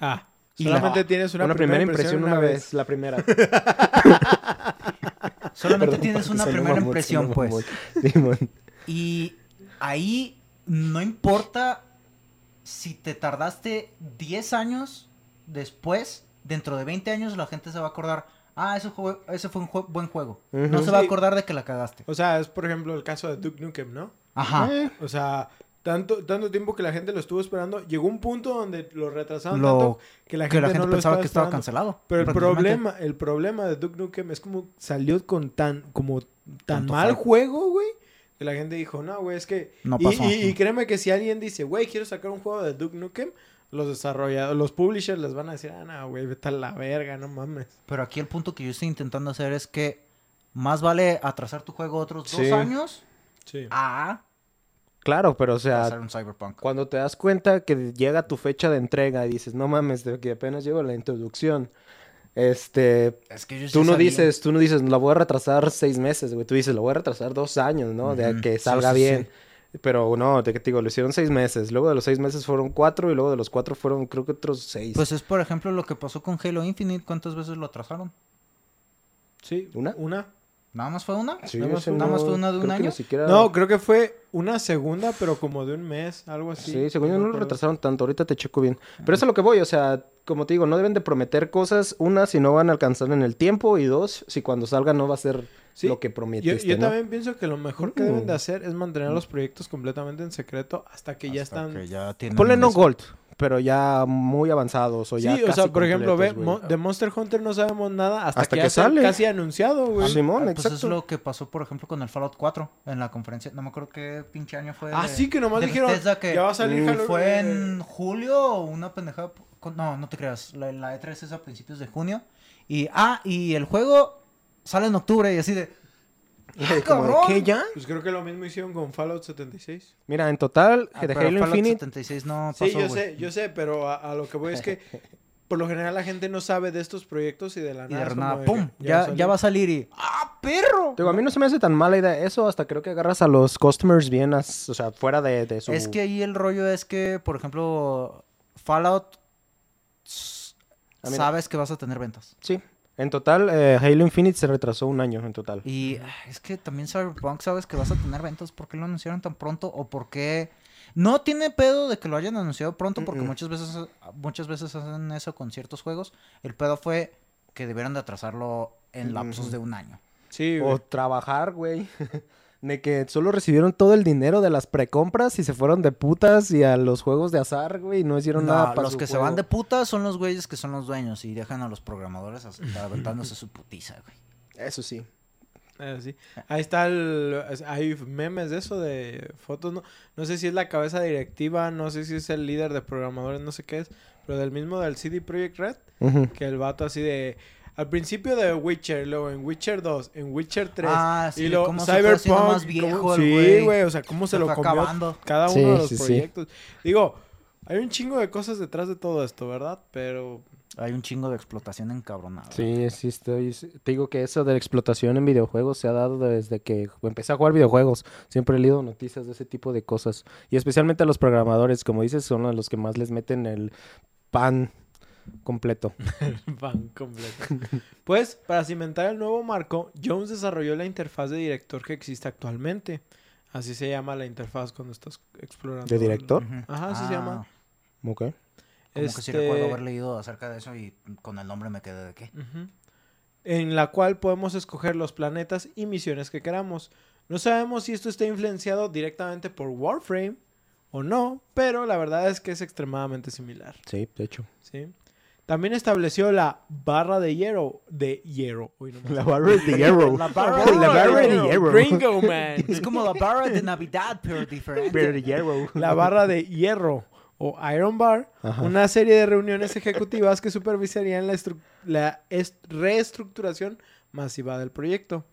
Ah, Y solamente la- tienes una, Una, primera impresión una vez, la primera. Solamente Perdón, tienes una primera impresión, pues. Y ahí no importa si te tardaste 10 años después, dentro de 20 años la gente se va a acordar, ah, ese, jue- ese fue un jue- buen juego. No se va a acordar de que la cagaste. O sea, es por ejemplo el caso de Duke Nukem, ¿no? Ajá. Eh, O sea, tanto, tanto tiempo que la gente lo estuvo esperando, llegó un punto donde lo retrasaron Lo- tanto que la que gente, la gente no lo pensaba estaba que estaba esperando. cancelado. Pero el problema, el problema de Duke Nukem es como salió con tan, como tan Tanto mal juego, güey, que la gente dijo, no, güey, es que... No y, pasó. y- y créeme que si alguien dice, güey, quiero sacar un juego de Duke Nukem, los desarrolladores, los publishers les van a decir, ah, no, güey, vete a la verga, no mames. Pero aquí el punto que yo estoy intentando hacer es que más vale atrasar tu juego otros Sí. dos años Sí. a Claro, pero o sea, hacer un Cyberpunk. cuando te das cuenta que llega tu fecha de entrega y dices, no mames, de que apenas llevo la introducción, este, Es que yo tú no sabía. dices, tú no dices, la voy a retrasar seis meses, güey, tú dices, la voy a retrasar dos años, ¿no? De Ujú. que Sí, salga sí, bien. sí. Pero no, de que te digo, lo hicieron seis meses, luego de los seis meses fueron cuatro y luego de los cuatro fueron creo que otros seis. Pues es por ejemplo lo que pasó con Halo Infinite. ¿Cuántas veces lo atrasaron? Sí. ¿Una? Una. ¿Nada más fue una? Sí, nada más fue- nada más fue una de un año. siquiera- No, creo que fue una segunda, pero como de un mes, algo así. Sí, según yo no lo retrasaron tanto, ahorita te checo bien. Pero eso es a lo que voy, o sea, como te digo, no deben de prometer cosas, una, si no van a alcanzar en el tiempo, y dos, si cuando salga no va a ser Sí, lo que Yo, prometiste, yo ¿no? también pienso que lo mejor que deben de Mm. hacer es mantener los proyectos completamente en secreto hasta que ya están... que ya tienen Ponle no gold, pero ya muy avanzados o Sí, ya o sea, por ejemplo, ve. Mo- de Monster Hunter no sabemos nada hasta, Hasta que, que sale. casi anunciado, güey. Simón, Ah, Pues exacto. es lo que pasó, por ejemplo, con el Fallout 4 en la conferencia. No me acuerdo qué pinche año fue. Ah, de- sí, que nomás de dijeron, Bethesda que ya va a salir Halo- Fue eh, en julio o una pendejada. con- No, no te creas. La, la E3 es a principios de junio. Y, ah, y el juego sale en octubre y así de. Y ¡Ah, como de, cabrón! ¿Qué ya? Pues creo que lo mismo hicieron con Fallout 76. Mira, en total, Ah, de pero Halo Fallout Infinite, 76 no pasó, Sí, yo sé, yo sé, pero a, a lo que voy es que por lo general la gente no sabe de estos proyectos y de la Y nada. de nada, ¡pum! que Ya, ya va a salir y. ¡Ah, perro! digo, a mí no se me hace tan mala idea eso hasta creo que agarras a los customers bien, as- o sea, fuera de, de su... Es que ahí el rollo es que, por ejemplo, Fallout. Sabes que vas a tener ventas. Sí, en total, eh, Halo Infinite se retrasó un año en total. Y ah, es que también Cyberpunk sabes que vas a tener ventas. ¿Por qué lo anunciaron tan pronto? ¿O por qué...? No tiene pedo de que lo hayan anunciado pronto porque muchas veces muchas veces hacen eso con ciertos juegos. El pedo fue que debieron de atrasarlo en lapsos de un año. Sí, güey. O trabajar, güey. De que solo recibieron todo el dinero de las precompras y se fueron de putas y a los juegos de azar, güey, y no hicieron No, nada para los su que se van de puta son los güeyes que son los dueños y dejan a los programadores aventándose su putiza, güey. Eso sí. Eh, sí. Ahí está el... Hay memes de eso, de fotos, no, no sé si es la cabeza directiva, no sé si es el líder de programadores, no sé qué es, pero del mismo del CD Projekt Red, que el vato así de... Al principio de Witcher, luego en Witcher 2, en Witcher 3, Ah, sí, y luego cómo se fue Cyberpunk, más viejo cómo- sí, güey. o sea, cómo se, Se lo comió acabando. cada uno Sí, de los sí, sí. proyectos. Digo, hay un chingo de cosas detrás de todo esto, ¿verdad? Pero Hay un chingo de explotación encabronada. Sí, sí, estoy... Te digo que eso de la explotación en videojuegos se ha dado desde que empecé a jugar videojuegos. Siempre he leído noticias de ese tipo de cosas. Y especialmente a los programadores, como dices, son a los que más les meten el pan completo. Van completo. pues, para cimentar el nuevo marco, Jones desarrolló la interfaz de director que existe actualmente. Así se llama la interfaz cuando estás explorando. ¿De el- director? Ajá, así se llama. Ok. Como que sí Este, recuerdo haber leído acerca de eso y con el nombre me quedé de qué. En la cual podemos escoger los planetas y misiones que queramos. No sabemos si esto está influenciado directamente por Warframe o no, pero la verdad es que es extremadamente similar. Sí, de hecho. ¿sí? También estableció la barra de hierro. De hierro. Uy, no me La barra de hierro. La barra La barra de hierro. Gringo, man. Es como la barra de Navidad, pero diferente. Barra de hierro. La barra de hierro o Iron Bar, Ajá. una serie de reuniones ejecutivas que supervisarían la, estru- la est- reestructuración masiva del proyecto.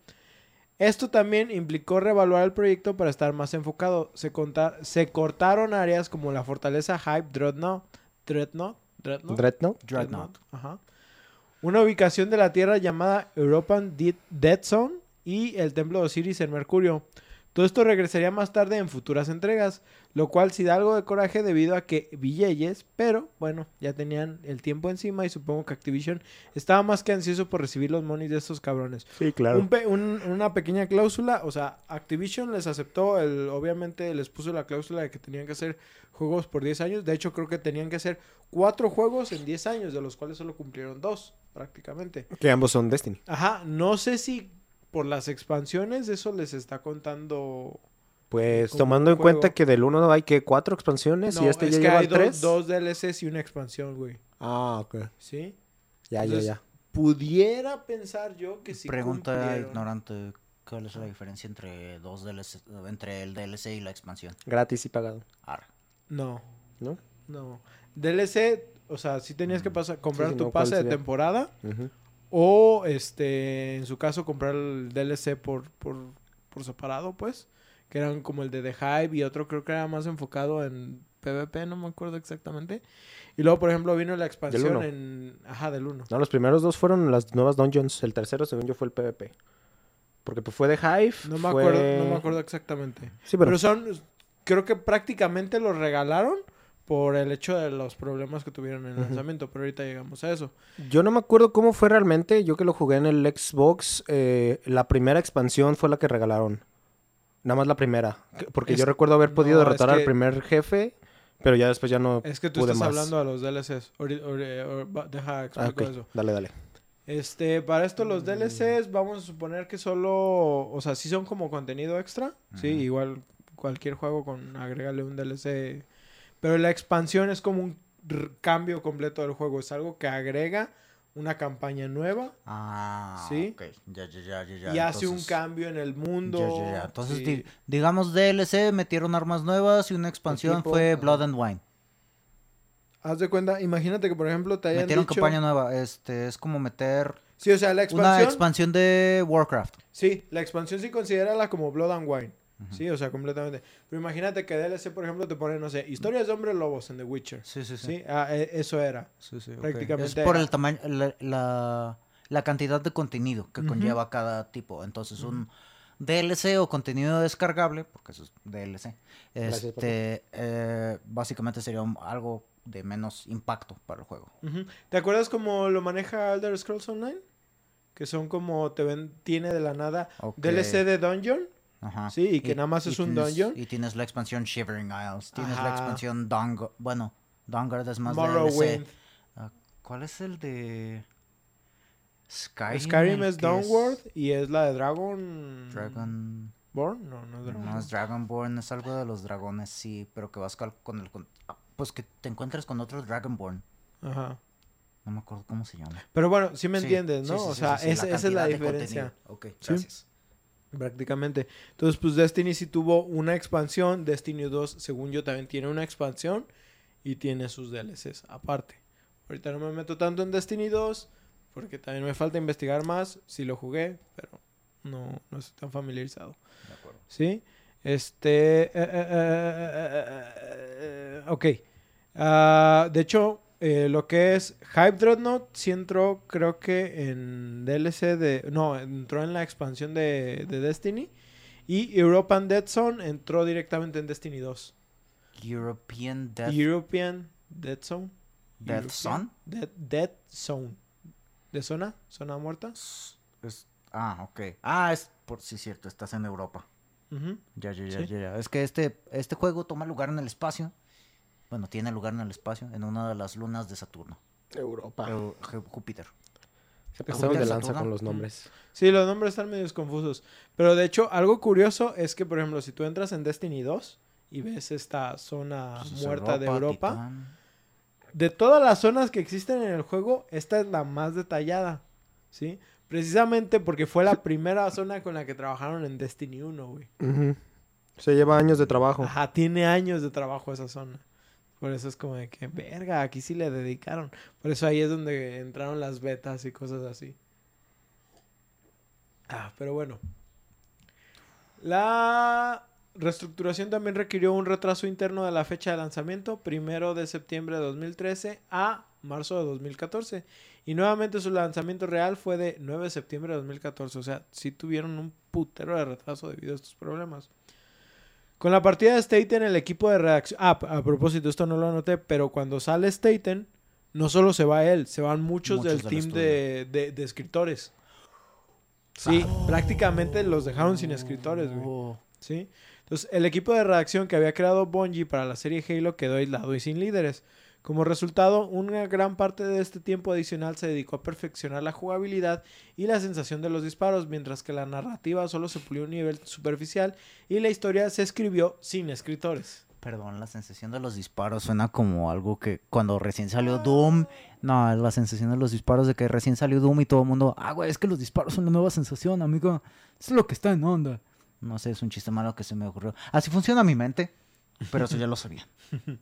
Esto también implicó reevaluar el proyecto para estar más enfocado. Se cortaron áreas como la fortaleza Hype Dreadnought, Dreadnought, Dreadnought, Dreadnought. Dreadnought. Ajá. Una ubicación de la Tierra llamada European Dead, Dead Zone y el Templo de Osiris en Mercurio. Todo esto regresaría más tarde en futuras entregas, lo cual sí da algo de coraje debido a que Villelles, pero bueno, ya tenían el tiempo encima y supongo que Activision estaba más que ansioso por recibir los monies de estos cabrones. Sí, claro. Un pe- un- una pequeña cláusula, o sea, Activision les aceptó, el, obviamente les puso la cláusula de que tenían que hacer juegos por 10 años. De hecho, creo que tenían que hacer cuatro juegos en 10 años, de los cuales solo cumplieron dos, prácticamente. Que ambos son Destiny. Ajá, no sé si por las expansiones eso les está contando... Pues tomando en cuenta que del 1 hay que cuatro expansiones No, y este es ya que lleva hay dos, tres. dos DLCs y una expansión, güey. Ah, ok. ¿Sí? Ya, Entonces, ya, ya. Pudiera pensar yo que sí Pregunta cumplieron. ignorante. ¿Cuál es la diferencia entre dos DLC, entre el DLC y la expansión? Gratis y pagado. No. ¿No? No. DLC, o sea, sí tenías que pasar, comprar sí, tu no, ¿cuál pase de temporada Ujú. O, este, en su caso, comprar el DLC por, por, por separado, pues. Que eran como el de The Hype y otro creo que era más enfocado en PvP, no me acuerdo exactamente. Y luego, por ejemplo, vino la expansión en... Ajá, del 1. No, los primeros dos fueron las nuevas dungeons. El tercero, según yo, fue el PvP. Porque pues, fue de Hive. No me fue- acuerdo, no me acuerdo exactamente. Sí, pero, Pero son, creo que prácticamente los regalaron por el hecho de los problemas que tuvieron en el lanzamiento, pero ahorita llegamos a eso. yo no me acuerdo cómo fue realmente. Yo que lo jugué en el Xbox, eh, la primera expansión fue la que regalaron. Nada más la primera. Que- Porque Es- yo recuerdo haber podido no, es derrotar que- al primer jefe, pero ya después ya no Es que tú pude estás más. hablando a los DLCs. Or- deja Ah, explico ok. eso. Dale, dale. Este, para esto los. DLCs vamos a suponer que solo, o sea, sí son como contenido extra, sí, igual cualquier juego con agregarle un DLC, pero la expansión es como un cambio completo del juego, es algo que agrega una campaña nueva Ah, Sí. ok. Ya, ya, ya, ya, y hace un cambio en el mundo. Ya, ya, ya. Entonces, sí. di- digamos DLC, metieron armas nuevas y una expansión fue. Blood and Wine. Haz de cuenta, imagínate que por ejemplo te hayan Metieron dicho... campaña nueva. Este, es como meter Sí, o sea, la una expansión... expansión de Warcraft. Sí, la expansión sí considérala como Blood and Wine. Sí, o sea, completamente. Pero imagínate que DLC, por ejemplo, te pone, no sé, historias de hombres lobos en The Witcher. Sí, sí, sí. Sí, ah, e- eso era. Sí, sí. Prácticamente- Es por el tamaño, la, la, la cantidad de contenido que conlleva cada tipo. Entonces, un DLC o contenido descargable, porque eso es DLC, Gracias, este, eh, básicamente sería un- algo de menos impacto para el juego. ¿Te acuerdas cómo lo maneja Elder Scrolls Online? Que son como te ven, tiene de la nada. DLC de Dungeon. Ajá. Sí, y que nada más es un tienes- dungeon. Y tienes la expansión Shivering Isles. Tienes la expansión Dawnguard. Bueno, Dawnguard es más Morrowind. Ah, ¿Cuál es el de Skyrim? Skyrim es Downward y es la de Dragon. Dragon... Born? No, no es Dragon. No, es Dragonborn, es algo de los dragones, sí, pero que vas con el... con- ah, pues que te encuentres con otro Dragonborn. Ajá. No me acuerdo cómo se llama. Pero bueno, sí me Sí, entiendes, ¿no? sí, o sea, esa, esa es la de diferencia. contenido. Ok, gracias. Prácticamente. Entonces, pues Destiny sí tuvo una expansión. Destiny 2, según yo, también tiene una expansión. Y tiene sus DLCs aparte. Ahorita no me meto tanto en Destiny 2. Porque también me falta investigar más. Sí lo jugué, pero no, no estoy tan familiarizado. De acuerdo. ¿Sí? Este... eh, eh, eh, eh, eh, ok. Ah, de hecho, eh, lo que es Hype Dreadnought sí entró, creo que en DLC de... No, entró en la expansión de, de Destiny. Y European Dead Zone entró directamente en Destiny 2. European Death, European Dead Zone. European Zone. Dead, Dead Zone. ¿De zona? ¿Zona muerta? Es- ah, ok. Ah, es por sí, cierto, estás en Europa. Ujú. Ya, ya, ya, Sí. ya, ya. Es que este, este juego toma lugar en el espacio. Bueno, tiene lugar en el espacio, en una de las lunas de Saturno. Europa. Eu- Ju- Júpiter. Se pasaron de lanza Saturno. con los nombres. Sí, los nombres están medio confusos. Pero de hecho, algo curioso es que, por ejemplo, si tú entras en Destiny 2 y ves esta zona Pues es muerta de Europa, Titán. de todas las zonas que existen en el juego, esta es la más detallada. ¿Sí? Precisamente porque fue la primera zona con la que trabajaron en Destiny 1, güey. Ujú. Se lleva años de trabajo. Ajá, tiene años de trabajo esa zona. Por eso es como de que, verga, aquí sí le dedicaron. Por eso ahí es donde entraron las betas y cosas así. Ah, pero bueno. La reestructuración también requirió un retraso interno de la fecha de lanzamiento, primero de septiembre de 2013 a marzo de 2014. Y nuevamente su lanzamiento real fue de 9 de septiembre de 2014. O sea, sí tuvieron un putero de retraso debido a estos problemas. Con la partida de Staten, el equipo de redacción... Ah, a propósito, esto no lo anoté, pero cuando sale Staten, no solo se va él, se van muchos, Muchos del del team de, de- de escritores. Sí, prácticamente los dejaron sin escritores, güey. Oh. ¿sí? Entonces, el equipo de redacción que había creado Bungie para la serie Halo quedó aislado y sin líderes. Como resultado, una gran parte de este tiempo adicional se dedicó a perfeccionar la jugabilidad y la sensación de los disparos, mientras que la narrativa solo se pulió a un nivel superficial y la historia se escribió sin escritores. Perdón, la sensación de los disparos suena como algo que cuando recién salió Doom. No, la sensación de los disparos de que recién salió Doom y todo el mundo. Ah, güey, es que los disparos son la nueva sensación, amigo. Es lo que está en onda. No sé, es un chiste malo que se me ocurrió. Así funciona mi mente. Pero eso ya lo sabía.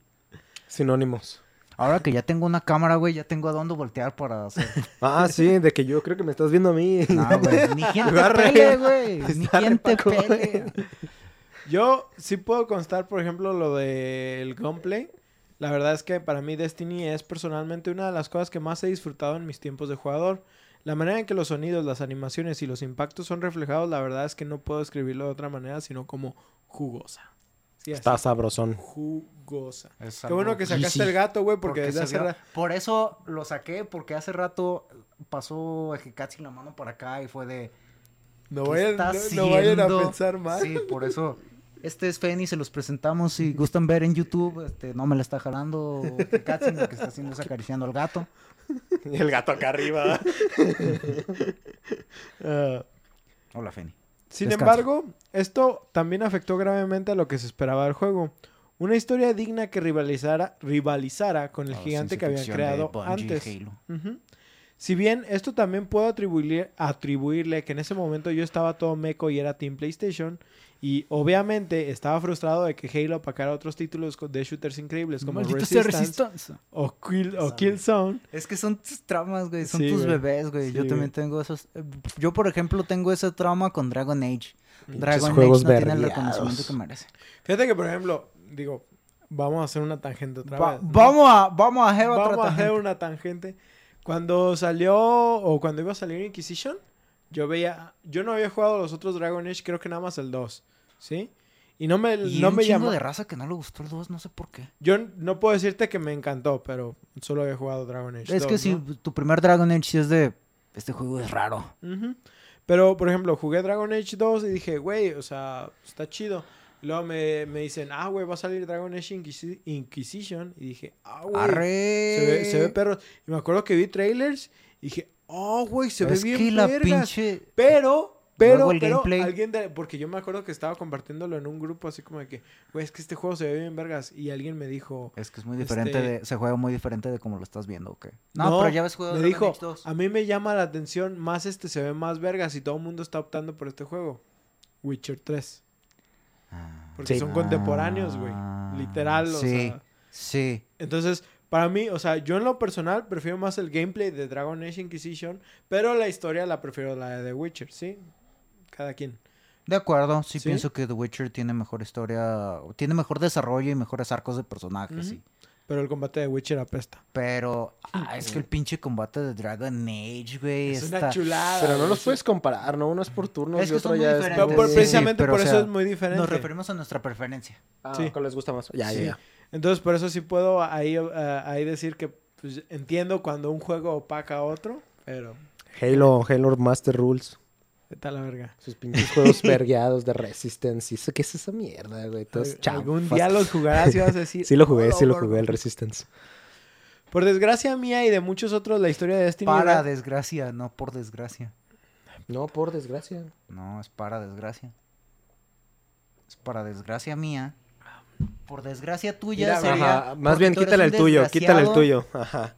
Sinónimos. Ahora que ya tengo una cámara, güey, ya tengo a dónde voltear para hacer. Ah, sí, de que yo creo que me estás viendo a mí. No, güey. Ni quien te pele, güey. Ni quien te pele. Yo sí puedo constar, por ejemplo, lo del gunplay. La verdad es que para mí Destiny es personalmente una de las cosas que más he disfrutado en mis tiempos de jugador. La manera en que los sonidos, las animaciones y los impactos son reflejados, la verdad es que no puedo escribirlo de otra manera, sino como jugosa. Sí, así, Está sabrosón. jugosa. Qué bueno que sacaste el gato, güey, Porque porque, desde hace vio- ra- Por eso lo saqué, porque hace rato pasó Hekatsi la mano por acá y fue de... no, ¿qué vayan, está no, no vayan a pensar mal. Sí, por eso. Este es Feni, se los presentamos. Si gustan ver en YouTube, este, no me la está jalando Hekatsi, lo que está haciendo es acariciando al gato. Y el gato acá arriba. Hola, Feni. Sin embargo, esto también afectó gravemente a lo que se esperaba del juego. Una historia digna que rivalizara, rivalizara con el La gigante que habían creado antes. Si bien esto también puedo atribuirle, atribuirle que en ese momento yo estaba todo meco y era Team PlayStation. Y obviamente estaba frustrado de que Halo apacara otros títulos de shooters increíbles como Resistance Resistance. o, Kill, o Killzone. Es que son tus traumas, güey. Son Sí, tus güey. bebés, güey. Sí, Yo también tengo esos. eh, Yo, por ejemplo, tengo ese trauma con Dragon Age. Dragon Age no tiene el reconocimiento que merece. Fíjate que, por ejemplo, digo, vamos a hacer una tangente otra Va- vez. ¿no? vamos a, vamos a hacer otra Vamos a hacer tangente. una tangente. Cuando salió o cuando iba a salir Inquisition, yo veía, yo no había jugado los otros Dragon Age, creo que nada más el 2, ¿sí? Y no me, Y no un me llamó. de raza que no le gustó el 2, no sé por qué. Yo no puedo decirte que me encantó, pero solo había jugado Dragon Age. Es que 2, si tu primer Dragon Age sí es de. Este juego es raro. Ujú. Pero, por ejemplo, jugué Dragon Age 2 y dije, güey, o sea, está chido. Luego me, me dicen, ah, güey, va a salir Dragon Age Inquisi- Inquisition. Y dije, ah, güey. Se ve, se ve perro. Y me acuerdo que vi trailers y dije, oh, güey, se es ve bien que la vergas". pinche. Pero, pero, el pero gameplay. alguien de, porque yo me acuerdo que estaba compartiéndolo en un grupo así como de que, güey, es que este juego se ve bien vergas. Y alguien me dijo, Es que es muy diferente Este- de. Se juega muy diferente de como lo estás viendo, ¿ok? No, No, pero ya ves jugado me Dragon dijo, Age 2. a mí me llama la atención más este, se ve más vergas y todo el mundo está optando por este juego. Witcher 3. Ah. Porque Sí. son contemporáneos, güey. Ah, Literal, o sí, sea. Sí. Entonces, para mí, o sea, yo en lo personal prefiero más el gameplay de Dragon Age Inquisition, pero la historia la prefiero la de The Witcher, ¿sí? Cada quien. De acuerdo, sí, ¿Sí? pienso que The Witcher tiene mejor historia, tiene mejor desarrollo y mejores arcos de personajes, sí. Pero el combate de Witcher apesta. Pero ah, es que el pinche combate de Dragon Age, güey, Es una chulada. Pero no los puedes comparar, ¿no? Uno es por turnos Es y que otro son muy ya es... diferentes. Por- Sí, precisamente pero, por o eso sea, es muy diferente. Nos referimos a nuestra preferencia. Ah, Sí. ¿cuál les gusta más? Ya, Sí. ya, ya. Entonces, por eso sí puedo ahí, eh, ahí decir que pues, entiendo cuando un juego opaca a otro, pero Halo, Halo Master Rules. vete a la verga. Sus pinches juegos vergueados de Resistance. ¿Y eso qué es esa mierda, güey? Todos. Algún día los jugarás y vas a decir. Sí lo jugué, sí lo "Hola, jugué, el verga". Resistance. Por desgracia mía y de muchos otros, la historia de Destiny. Para era- desgracia, no por desgracia. No, por desgracia. No, es para desgracia. Es para desgracia mía. Por desgracia tuya Mira, sería... Ajá, más bien quítale el tuyo, quítale el tuyo. Ajá.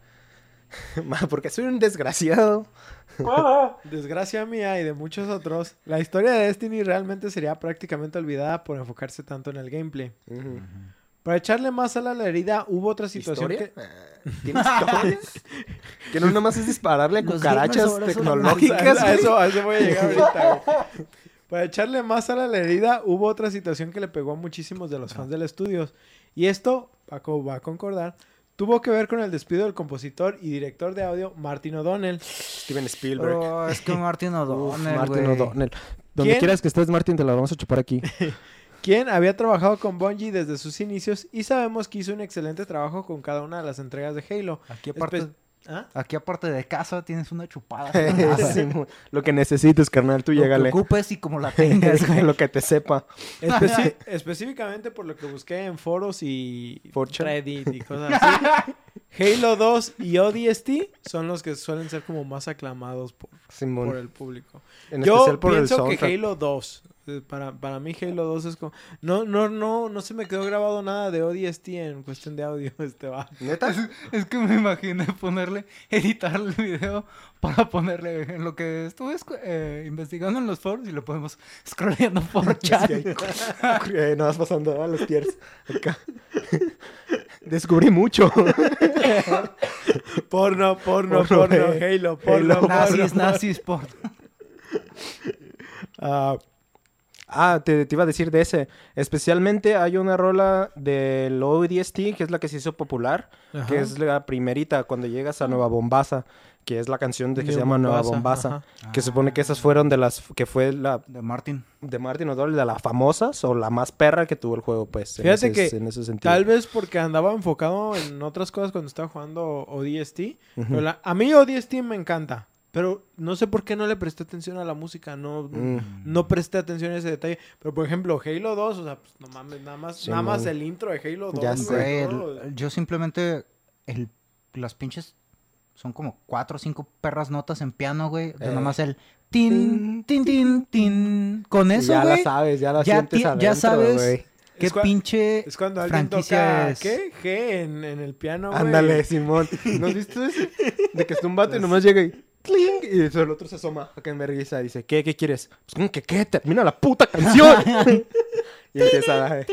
Porque soy un desgraciado. Desgracia mía y de muchos otros, la historia de Destiny realmente sería prácticamente olvidada por enfocarse tanto en el gameplay. Para echarle más sal a la herida, hubo otra situación ¿Historia? que... Eh, ¿Tienes historia? que no nomás es dispararle a cucarachas son A tecnológicas. eso, a eso voy a llegar ahorita, güey. Para echarle más a la herida, hubo otra situación que le pegó a muchísimos de los fans del estudio. Y esto, Paco va a concordar, tuvo que ver con el despido del compositor y director de audio Martin O'Donnell. Steven Spielberg. Oh, es que Martin Uf, O'Donnell, Martin. O'Donnell. Donde ¿Quién? quieras que estés, Martin, te la vamos a chupar aquí. quien había trabajado con Bungie desde sus inicios y sabemos que hizo un excelente trabajo con cada una de las entregas de Halo. Aquí aparte, Espe- ¿Ah? aquí aparte de casa tienes una chupada. Sí, lo que necesites, carnal, tú Lo que llégale. ocupes y como la tengas, lo que te sepa. Especi- específicamente por lo que busqué en foros y 4chan. Reddit y cosas así. Halo 2 y ODST son los que suelen ser como más aclamados por, por el público. En Yo especial por el pienso que. Halo 2, eh, para, para mí Halo 2 es como... No, no, no, no se me quedó grabado nada de ODST en cuestión de audio. Este va. ¿Neta? Es que me imaginé ponerle, editar el video para ponerle en lo que estuve eh, investigando en los foros y lo podemos scrolleando por chat. Eh, no vas pasando a los tiers. Acá. Descubrí mucho. Porno, porno, Porno, porno, eh. Halo, porno, Halo. porno. nazis, nazis, por... Ah, ah, te, te iba a decir de ese. Especialmente hay una rola del ODST, que es la que se hizo popular, Ajá. que es la primerita cuando llegas a Nueva Bombasa, que es la canción de que se llama Nueva ajá. Que supone que esas fueron de las que fue la De Martin. de Martin O'Donnell, de las famosas o la más perra que tuvo el juego, pues. en Fíjate ese- que en ese sentido. Tal vez porque andaba enfocado en otras cosas cuando estaba jugando ODST. Pero la- a mí ODST me encanta. Pero no sé por qué no le presté atención a la música. No, Mm. no presté atención a ese detalle. Pero por ejemplo, Halo 2, o sea, pues no mames, nada más, Sí, nada más el intro de Halo 2. Ya güey, sé. El- yo simplemente... El, las pinches... Son como cuatro o cinco perras notas en piano, güey. De Eh. nomás el... Tin, tin, tin, tin. Con eso, ya la güey. sabes, ya la ya sientes ti- ya adentro, sabes güey. Qué Es pinche Es cuando alguien franquicia toca, es. ¿qué? G en, en el piano, güey. Ándale, Simón. ¿No has visto eso? De que está un vato y nomás llega y... ¡Cling! Y el otro se asoma acá en vergüenza y dice, ¿qué? ¿Qué quieres? Pues, ¿cómo que qué? Termina la puta canción. y empieza a...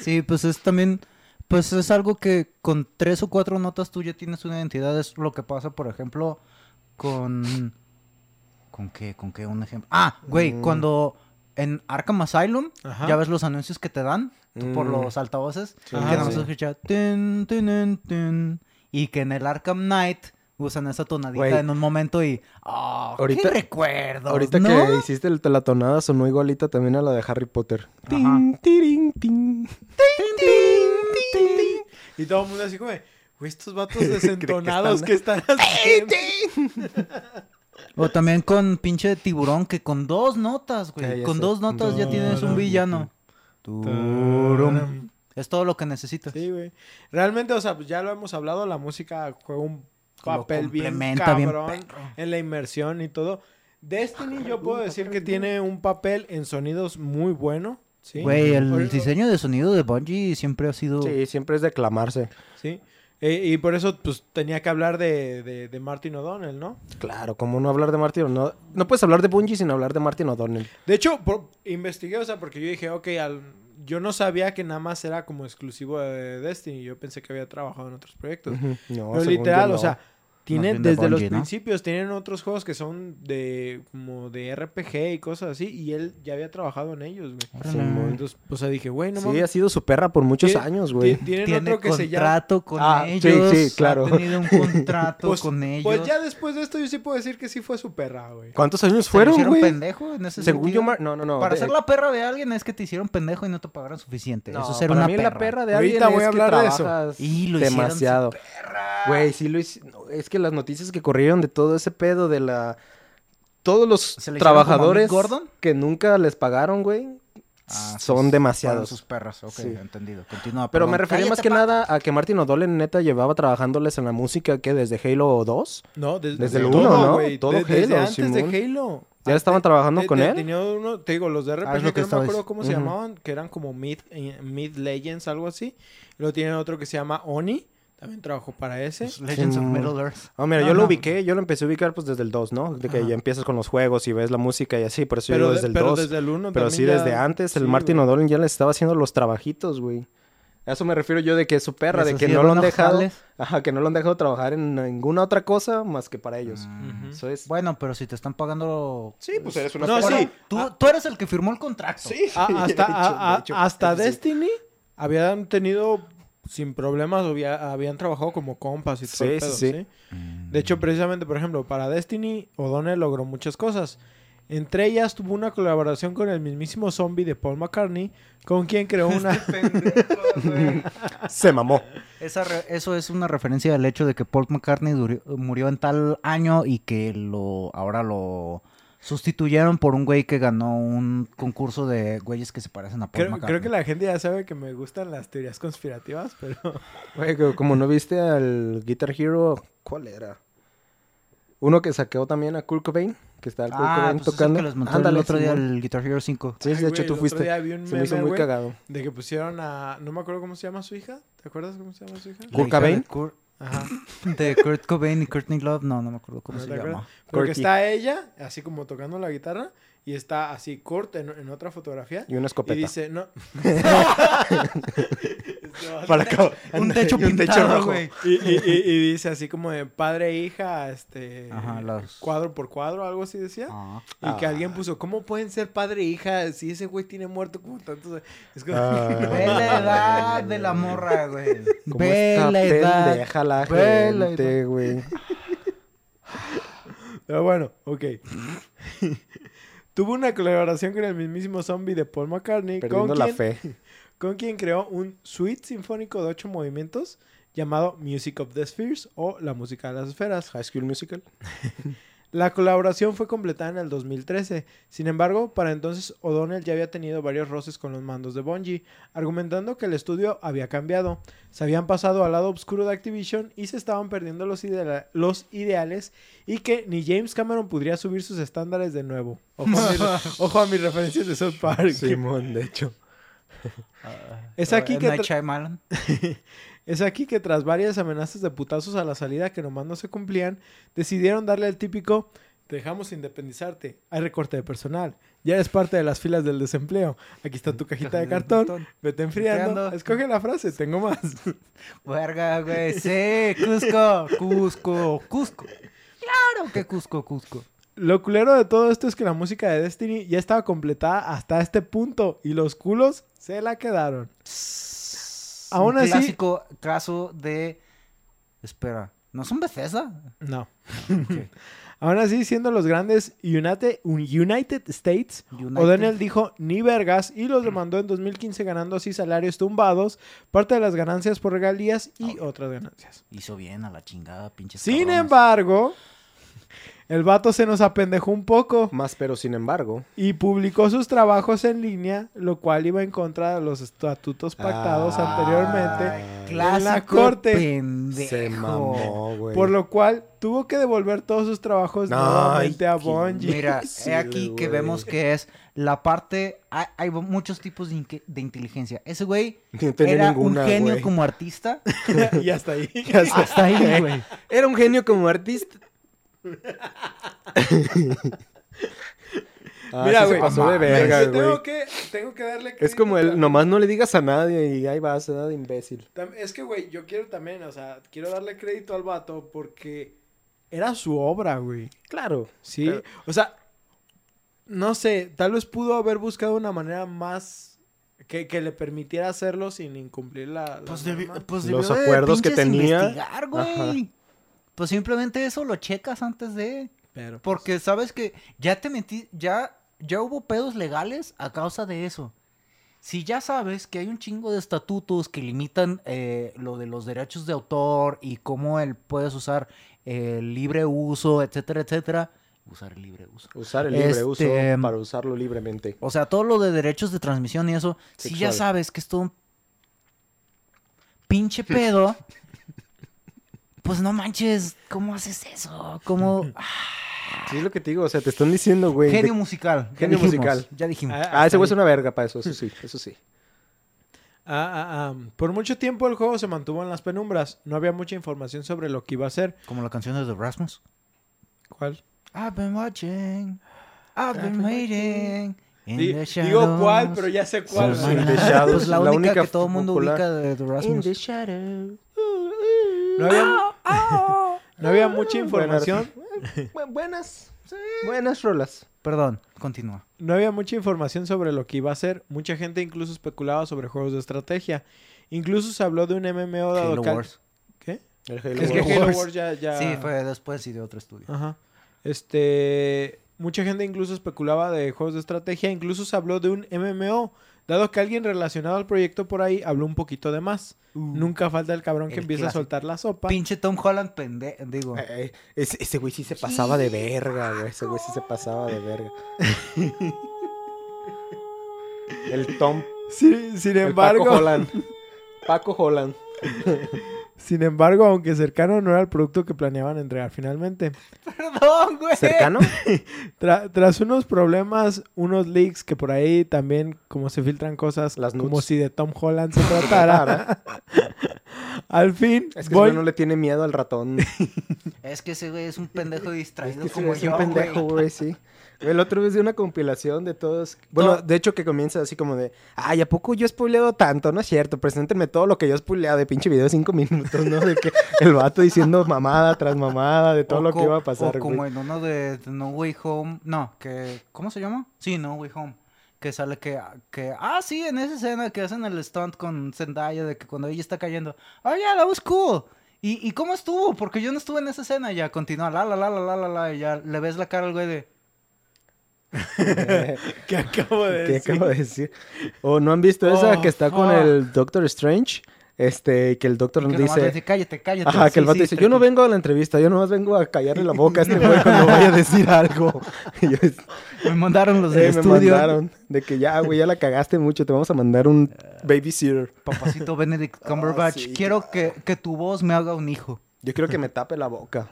Sí, pues es también, pues es algo que con tres o cuatro notas tú ya tienes una identidad. Es lo que pasa, por ejemplo, con... ¿Con qué? ¿Con qué? Un ejemplo. Ah, güey, Mm. cuando en Arkham Asylum, Ajá. ya ves los anuncios que te dan tú por Mm. los altavoces. Sí, que nada más sí. escucha... tin, tin, tin, tin, y que en el Arkham Knight usan esa tonadita Güey. en un momento y... ¡Oh, Ahorita- qué recuerdos! Ahorita ¿no? que hiciste el- la tonada sonó igualita también a la de Harry Potter. Tin, tirin, tin. Y todo el mundo así como, de, güey, estos vatos desentonados que están- están haciendo. O también con pinche tiburón, que con dos notas, güey. Ya con sé. dos notas ya tienes un villano. Turum. Es todo lo que necesitas. Sí, güey. Realmente, o sea, pues ya lo hemos hablado, la música juega un papel bien complementa bien cabrón en la inmersión y todo. Destiny yo puedo decir que tiene un papel en sonidos muy bueno, ¿sí? Güey, el Por- diseño de sonido de Bungie siempre ha sido... Sí, siempre es de clamarse. Sí. Eh, y por eso, pues, tenía que hablar de, de, de Martin O'Donnell, ¿no? Claro, como no hablar de Martin no No puedes hablar de Bungie sin hablar de Martin O'Donnell. De hecho, por- investigué, o sea, porque yo dije, ok, al- yo no sabía que nada más era como exclusivo de Destiny. Yo pensé que había trabajado en otros proyectos. No, Pero literal, o sea, tienen desde los principios, tienen otros juegos que son de como de RPG y cosas así, y él ya había trabajado en ellos, güey. Simón. Entonces, o sea, dije, güey, no Sí, mames. ha sido su perra por muchos años, güey. ti- Tienen Tiene otro que se llama. contrato con Ah, sí, ellos. sí, claro. Ha tenido un contrato Pues, con ellos. pues ya después de esto, yo sí puedo decir que sí fue su perra, güey. ¿Cuántos años ¿Te fueron, hicieron güey? pendejo en ese Según sentido? yo, Mar- no, no, no. Para de- ser la perra de alguien es que te hicieron pendejo y no te pagaron suficiente. No, Eso es ser para una mí perra. la perra de Ahorita alguien voy a es que hablar de eso. trabajas Y lo hicieron demasiado. Güey, sí lo Es que las noticias que corrieron de todo ese pedo de la... Todos los ¿Se trabajadores Gordon? que nunca les pagaron, güey, Ah, son sus- demasiados. sus perras, ok, Sí. entendido. Continúa. Pero perdón. me refería más que pa- nada a que Martin O'Donnell neta llevaba trabajándoles en la música que desde Halo 2. No, des- Desde de el todo, uno, ¿no? güey. Todo De- desde Halo, antes Simón. de Halo. ¿Ya estaban trabajando Te- con te- él? Tenía uno, te digo, los de RPG Ah, que que no me acuerdo cómo se Ujú. llamaban, que eran como Mid, eh, Mid Legends, algo así. Y luego tienen otro que se llama Oni, también trabajó para ese. Los Legends of. Middle Earth. Ah, mira, No, yo lo ubiqué, yo lo empecé a ubicar pues desde el 2, ¿no? De que Ajá. ya empiezas con los juegos y ves la música y así, por eso yo Pero, digo de- desde el pero 2. desde el 1 Pero sí, desde antes, el sí, Martin. O'Donnell ya le estaba haciendo los trabajitos, güey. A eso me refiero yo de que es su perra, de que sí, no lo han dejado. jales. Ajá, que no lo han dejado trabajar en ninguna otra cosa más que para ellos. Mm. Ujú. Eso es. Bueno, pero si te están pagando... Sí, pues eres una No, perra. sí. Tú, Ah. tú eres el que firmó el contrato. Sí. A- hasta de hecho, a- a- de hecho, hasta. Destiny habían tenido sin problemas, había- habían trabajado como compas y todo el Sí, pedo, sí, ¿sí? sí. De hecho, precisamente, por ejemplo, para Destiny, O'Donnell logró muchas cosas. Entre ellas tuvo una colaboración con el mismísimo zombie de Paul McCartney, con quien creó una... Se mamó. Esa re- eso es una referencia al hecho de que Paul McCartney murió en tal año y que lo ahora lo sustituyeron por un güey que ganó un concurso de güeyes que se parecen a Paul creo, McCartney. creo que la gente ya sabe que me gustan las teorías conspirativas, pero... Güey, como no viste al Guitar Hero, ¿cuál era? Uno que saqueó también a Kurt Cobain, que está el Kurt Ah, Cobain pues es el tocando. que les mostré Ándale, el otro día Simón. el Guitar Hero 5. Sí, Ay, de hecho güey, tú otro fuiste. día vi un Se me hizo muy güey, cagado. De que pusieron a... No me acuerdo cómo se llama su hija. ¿Te acuerdas cómo se llama su hija? Kurt Cobain. Kurt- Ajá. De Kurt Cobain y Courtney Love, no, no me acuerdo cómo ¿No se llama. Porque está ella, así como tocando la guitarra, y está así Kurt en, en otra fotografía. Y una Y escopeta. dice, no. Para acá. Un techo Y un techo pintado, rojo. güey. y, y- y- y dice así como de padre e hija, este. Ajá, los- Cuadro por cuadro, algo así decía. Ah. Y que Ah. alguien puso, ¿cómo pueden ser padre e hija si ese güey tiene muerto como tantos? Es como- Ah. Ve la edad de la morra, güey. ¿Cómo Ve la edad. pendeja la Ve la gente, güey. Pero bueno, ok. Tuvo una colaboración con el mismísimo zombie de Paul McCartney, con Perdiendo la fe. Con quien creó un suite sinfónico de ocho movimientos llamado Music of the Spheres o La Música de las Esferas. High School Musical. La colaboración fue completada en el 2013. Sin embargo, para entonces O'Donnell ya había tenido varios roces con los mandos de Bungie, argumentando que el estudio había cambiado. Se habían pasado al lado oscuro de Activision y se estaban perdiendo los, idea- los ideales y que ni James Cameron podría subir sus estándares de nuevo. Ojo a, mi, ojo a mis referencias de South Park. Simón, de hecho. Es aquí M. que Night tra- Shyamalan. Es aquí que tras varias amenazas de putazos a la salida que nomás no se cumplían, decidieron darle el típico te dejamos independizarte, hay recorte de personal, ya eres parte de las filas del desempleo, aquí está tu cajita de cartón, vete enfriando, Enfriando. escoge la frase, tengo más. Verga, güey. Sí, Cusco, Cusco, Cusco. Claro que Cusco, Cusco. Lo culero de todo esto es que la música de Destiny ya estaba completada hasta este punto y los culos se la quedaron. Aún así- clásico caso de... Espera, ¿no son Bethesda? No. Aún así, siendo los grandes United, United States, United. O'Donnell dijo ni vergas y los demandó en 2015 ganando así salarios tumbados, parte de las ganancias por regalías y otras ganancias. Hizo bien a la chingada, pinches Sin cabrones. embargo, el vato se nos apendejó un poco Más pero sin embargo. y publicó sus trabajos en línea, lo cual iba en contra de los estatutos pactados Ah, anteriormente, Clásico en la corte. pendejo. Se mamó, güey. por lo cual tuvo que devolver todos sus trabajos Ay, nuevamente a Bungie. Mira, he aquí que vemos que es la parte... Hay, hay muchos tipos de, inteligencia. Ese güey No tenía era ninguna, un genio güey. como artista. y hasta ahí. Hasta ahí, güey. Era un genio como artista. Ah, Mira, güey. pasó de verga, güey. tengo que, tengo que darle Es como el, nomás no le digas a nadie y ahí vas, ¿verdad? de imbécil. Es que, güey, yo quiero también, o sea, quiero darle crédito al vato porque era su obra, güey. Claro. Sí. Claro. O sea, no sé, tal vez pudo haber buscado una manera más que, que le permitiera hacerlo sin incumplir la. la Pues, debi- pues Los de acuerdos que tenía. investigar, güey. Pues simplemente eso lo checas antes de... Pero, pues, Porque sabes que ya te metí, ya, ya hubo pedos legales a causa de eso. Si ya sabes que hay un chingo de estatutos que limitan eh, lo de los derechos de autor y cómo él puedes usar el libre uso, etcétera, etcétera, usar el libre uso. Usar el libre Este, uso para usarlo libremente. O sea, todo lo de derechos de transmisión y eso, si ya sabes que es todo un pinche pedo, pues no manches, ¿cómo haces eso? ¿Cómo? Sí, es lo que te digo. O sea, te están diciendo, güey. de- Genio musical. Genio dijimos, musical. Ya dijimos. Ah, Ah, ese güey es una verga para eso. Eso sí, eso sí. Ah, ah, ah. Por mucho tiempo el juego se mantuvo en las penumbras. No había mucha información sobre lo que iba a ser. Como la canción de The Rasmus. ¿Cuál? I've been watching. I've been waiting. In the digo cuál, shadows. pero ya sé cuál. Sí, my The. Shadows, Pues la, la única, única que todo el mundo popular. ubica de The Rasmus. shadow. No había, no había mucha información. Bu- buenas. Buenas rolas. Perdón, continúa. No había mucha información sobre lo que iba a ser. Mucha gente incluso especulaba sobre juegos de estrategia. Incluso se habló de un MMO dado Halo Wars. ¿Qué? El Halo Es que. Halo Wars ya, ya... Sí, fue después y de otro estudio. Ajá. Este... Mucha gente incluso especulaba de juegos de estrategia. Incluso se habló de un MMO. Dado que alguien relacionado al proyecto por ahí habló un poquito de más. Nunca falta el cabrón que empieza a soltar la sopa. Pinche Tom Holland pende... Digo, Eh, ese, ese güey sí se pasaba de verga, güey. Ese güey sí se pasaba de verga. El Tom. Sin, sin el embargo... Paco Holland. Paco Holland. Sin embargo, aunque cercano no era el producto que planeaban entregar finalmente. perdón, güey. ¿Cercano? Tra- tras unos problemas, unos leaks que por ahí también, como se filtran cosas, Las como nudes. si de Tom Holland se tratara. Al fin, Es que voy- ese güey no le tiene miedo al ratón. Es que ese güey es un pendejo distraído Es que como es yo, un pendejo, güey. güey, sí. El otro vez de una compilación de todos. Bueno, de hecho que comienza así como de, ay, ¿a poco yo he spoileado tanto? No es cierto, preséntenme todo lo que yo he spoileado de pinche video de cinco minutos, ¿no? De que el vato diciendo mamada tras mamada de todo O lo que iba a pasar, O como güey. en uno de No Way Home. No, que. ¿Cómo se llama? Sí, No Way Home. Que sale que, que. Ah, sí, en esa escena que hacen el stunt con Zendaya de que cuando ella está cayendo. Oh, yeah, that was cool. ¿Y, ¿Y cómo estuvo? Porque yo no estuve en esa escena. Ya continúa. La, la, la, la, la, la, la. Y ya le ves la cara al güey de. ¿Qué acabo de ¿Qué decir? acabo de decir? ¿O no han visto esa Oh, que está con fuck. el Doctor Strange? Este, que el doctor que nos dice... dice, cállate, cállate. Ajá, que el Sí, vato sí, dice, yo no tranquilo". vengo a la entrevista, yo nomás vengo a callarle la boca a este güey cuando vaya a decir algo. Yo, Me mandaron los del Eh, me estudio. mandaron de que ya, güey, ya la cagaste mucho, te vamos a mandar un babysitter. Papacito Benedict Cumberbatch. sí. Quiero que, que tu voz me haga un hijo. Yo quiero que me tape la boca.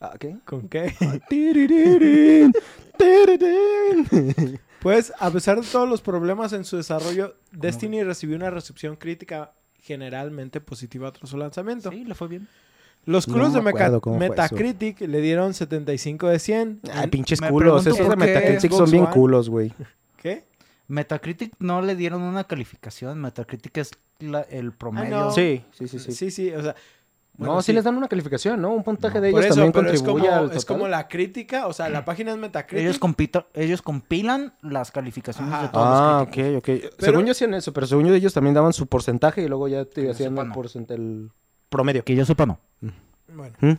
Ah, ¿qué? ¿Con qué? Tirirín. Pues, a pesar de todos los problemas en su desarrollo, Destiny recibió una recepción crítica generalmente positiva tras su lanzamiento. Sí, le fue bien. Los No culos me de. Metacritic le dieron 75 de 100. Ay, pinches me culos. Esos de Metacritic son bien One- culos, güey. ¿Qué? Metacritic no le dieron una calificación. Metacritic es la- el promedio. no. Sí, sí, sí, sí. Sí, sí, o sea... no, sí, les dan una calificación, ¿no? Un puntaje de Por ellos eso, también pero es contribuye como, al es como la crítica, o sea, la página es Metacritic. Ellos, compito- ellos compilan las calificaciones Ajá. de todos Ah, los ok, críticos. ok. según yo hacían eso, pero según yo ellos también daban su porcentaje y luego ya te hacían sepa, el, no. porcent- el promedio. Que yo sepa, no. Bueno, ¿Mm?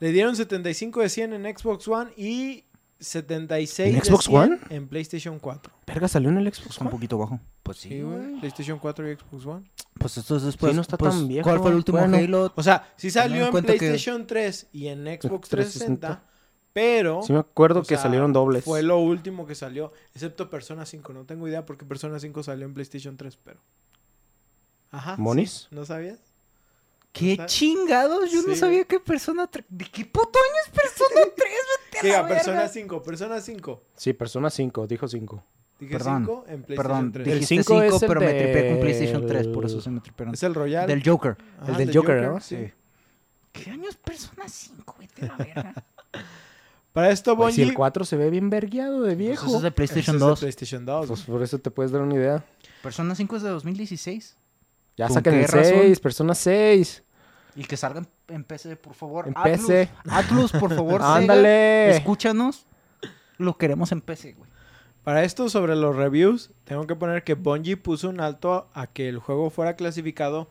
le dieron 75 de 100 en Xbox One y 76 ¿En de Xbox 100 One? en PlayStation 4. Verga, salió en el Xbox Es un One. poquito bajo. Pues Sí, sí, güey. PlayStation 4 y Xbox One. Pues esto es después. no está pues, tan viejo. ¿Cuál fue el último Bueno. Halo? O sea, sí salió en cuenta que- PlayStation 3 y en Xbox 360, 360. pero... Sí me acuerdo que sea, salieron dobles. Fue lo último que salió, excepto Persona 5. No tengo idea porque Persona 5 salió en PlayStation 3, pero... Ajá. sí. ¿Monis? ¿No sabías? ¿Qué chingados? Yo no sí, sabía güey. que Persona 3... ¿De qué puto año es Persona 3? Vete a la Persona verga. 5, Persona 5. Sí, Persona 5, dijo 5. Dije Perdón, 5 en PlayStation Perdón, 3. El dijiste cinco 5, es el pero me tripé con PlayStation 3, por eso se me tripearon. Es el Royal. Del Joker. Ajá, el del del Joker, ¿no? Sí. ¿Qué año es Persona 5? Vete a la verga. Para esto, Pues si Bungie... el 4 se ve bien vergueado de viejo. Pues eso es de PlayStation es de 2. PlayStation 2. Pues por eso te puedes dar una idea. Persona 5 es de 2016. Ya ¿Con saquen qué el razón? 6, Persona 6. Y que salgan en PC, por favor. En Atlus, PC. Atlus, por favor, Ándale. escúchanos. Lo queremos en PC, güey. Para esto, sobre los reviews, tengo que poner que Bungie puso un alto a que el juego fuera clasificado,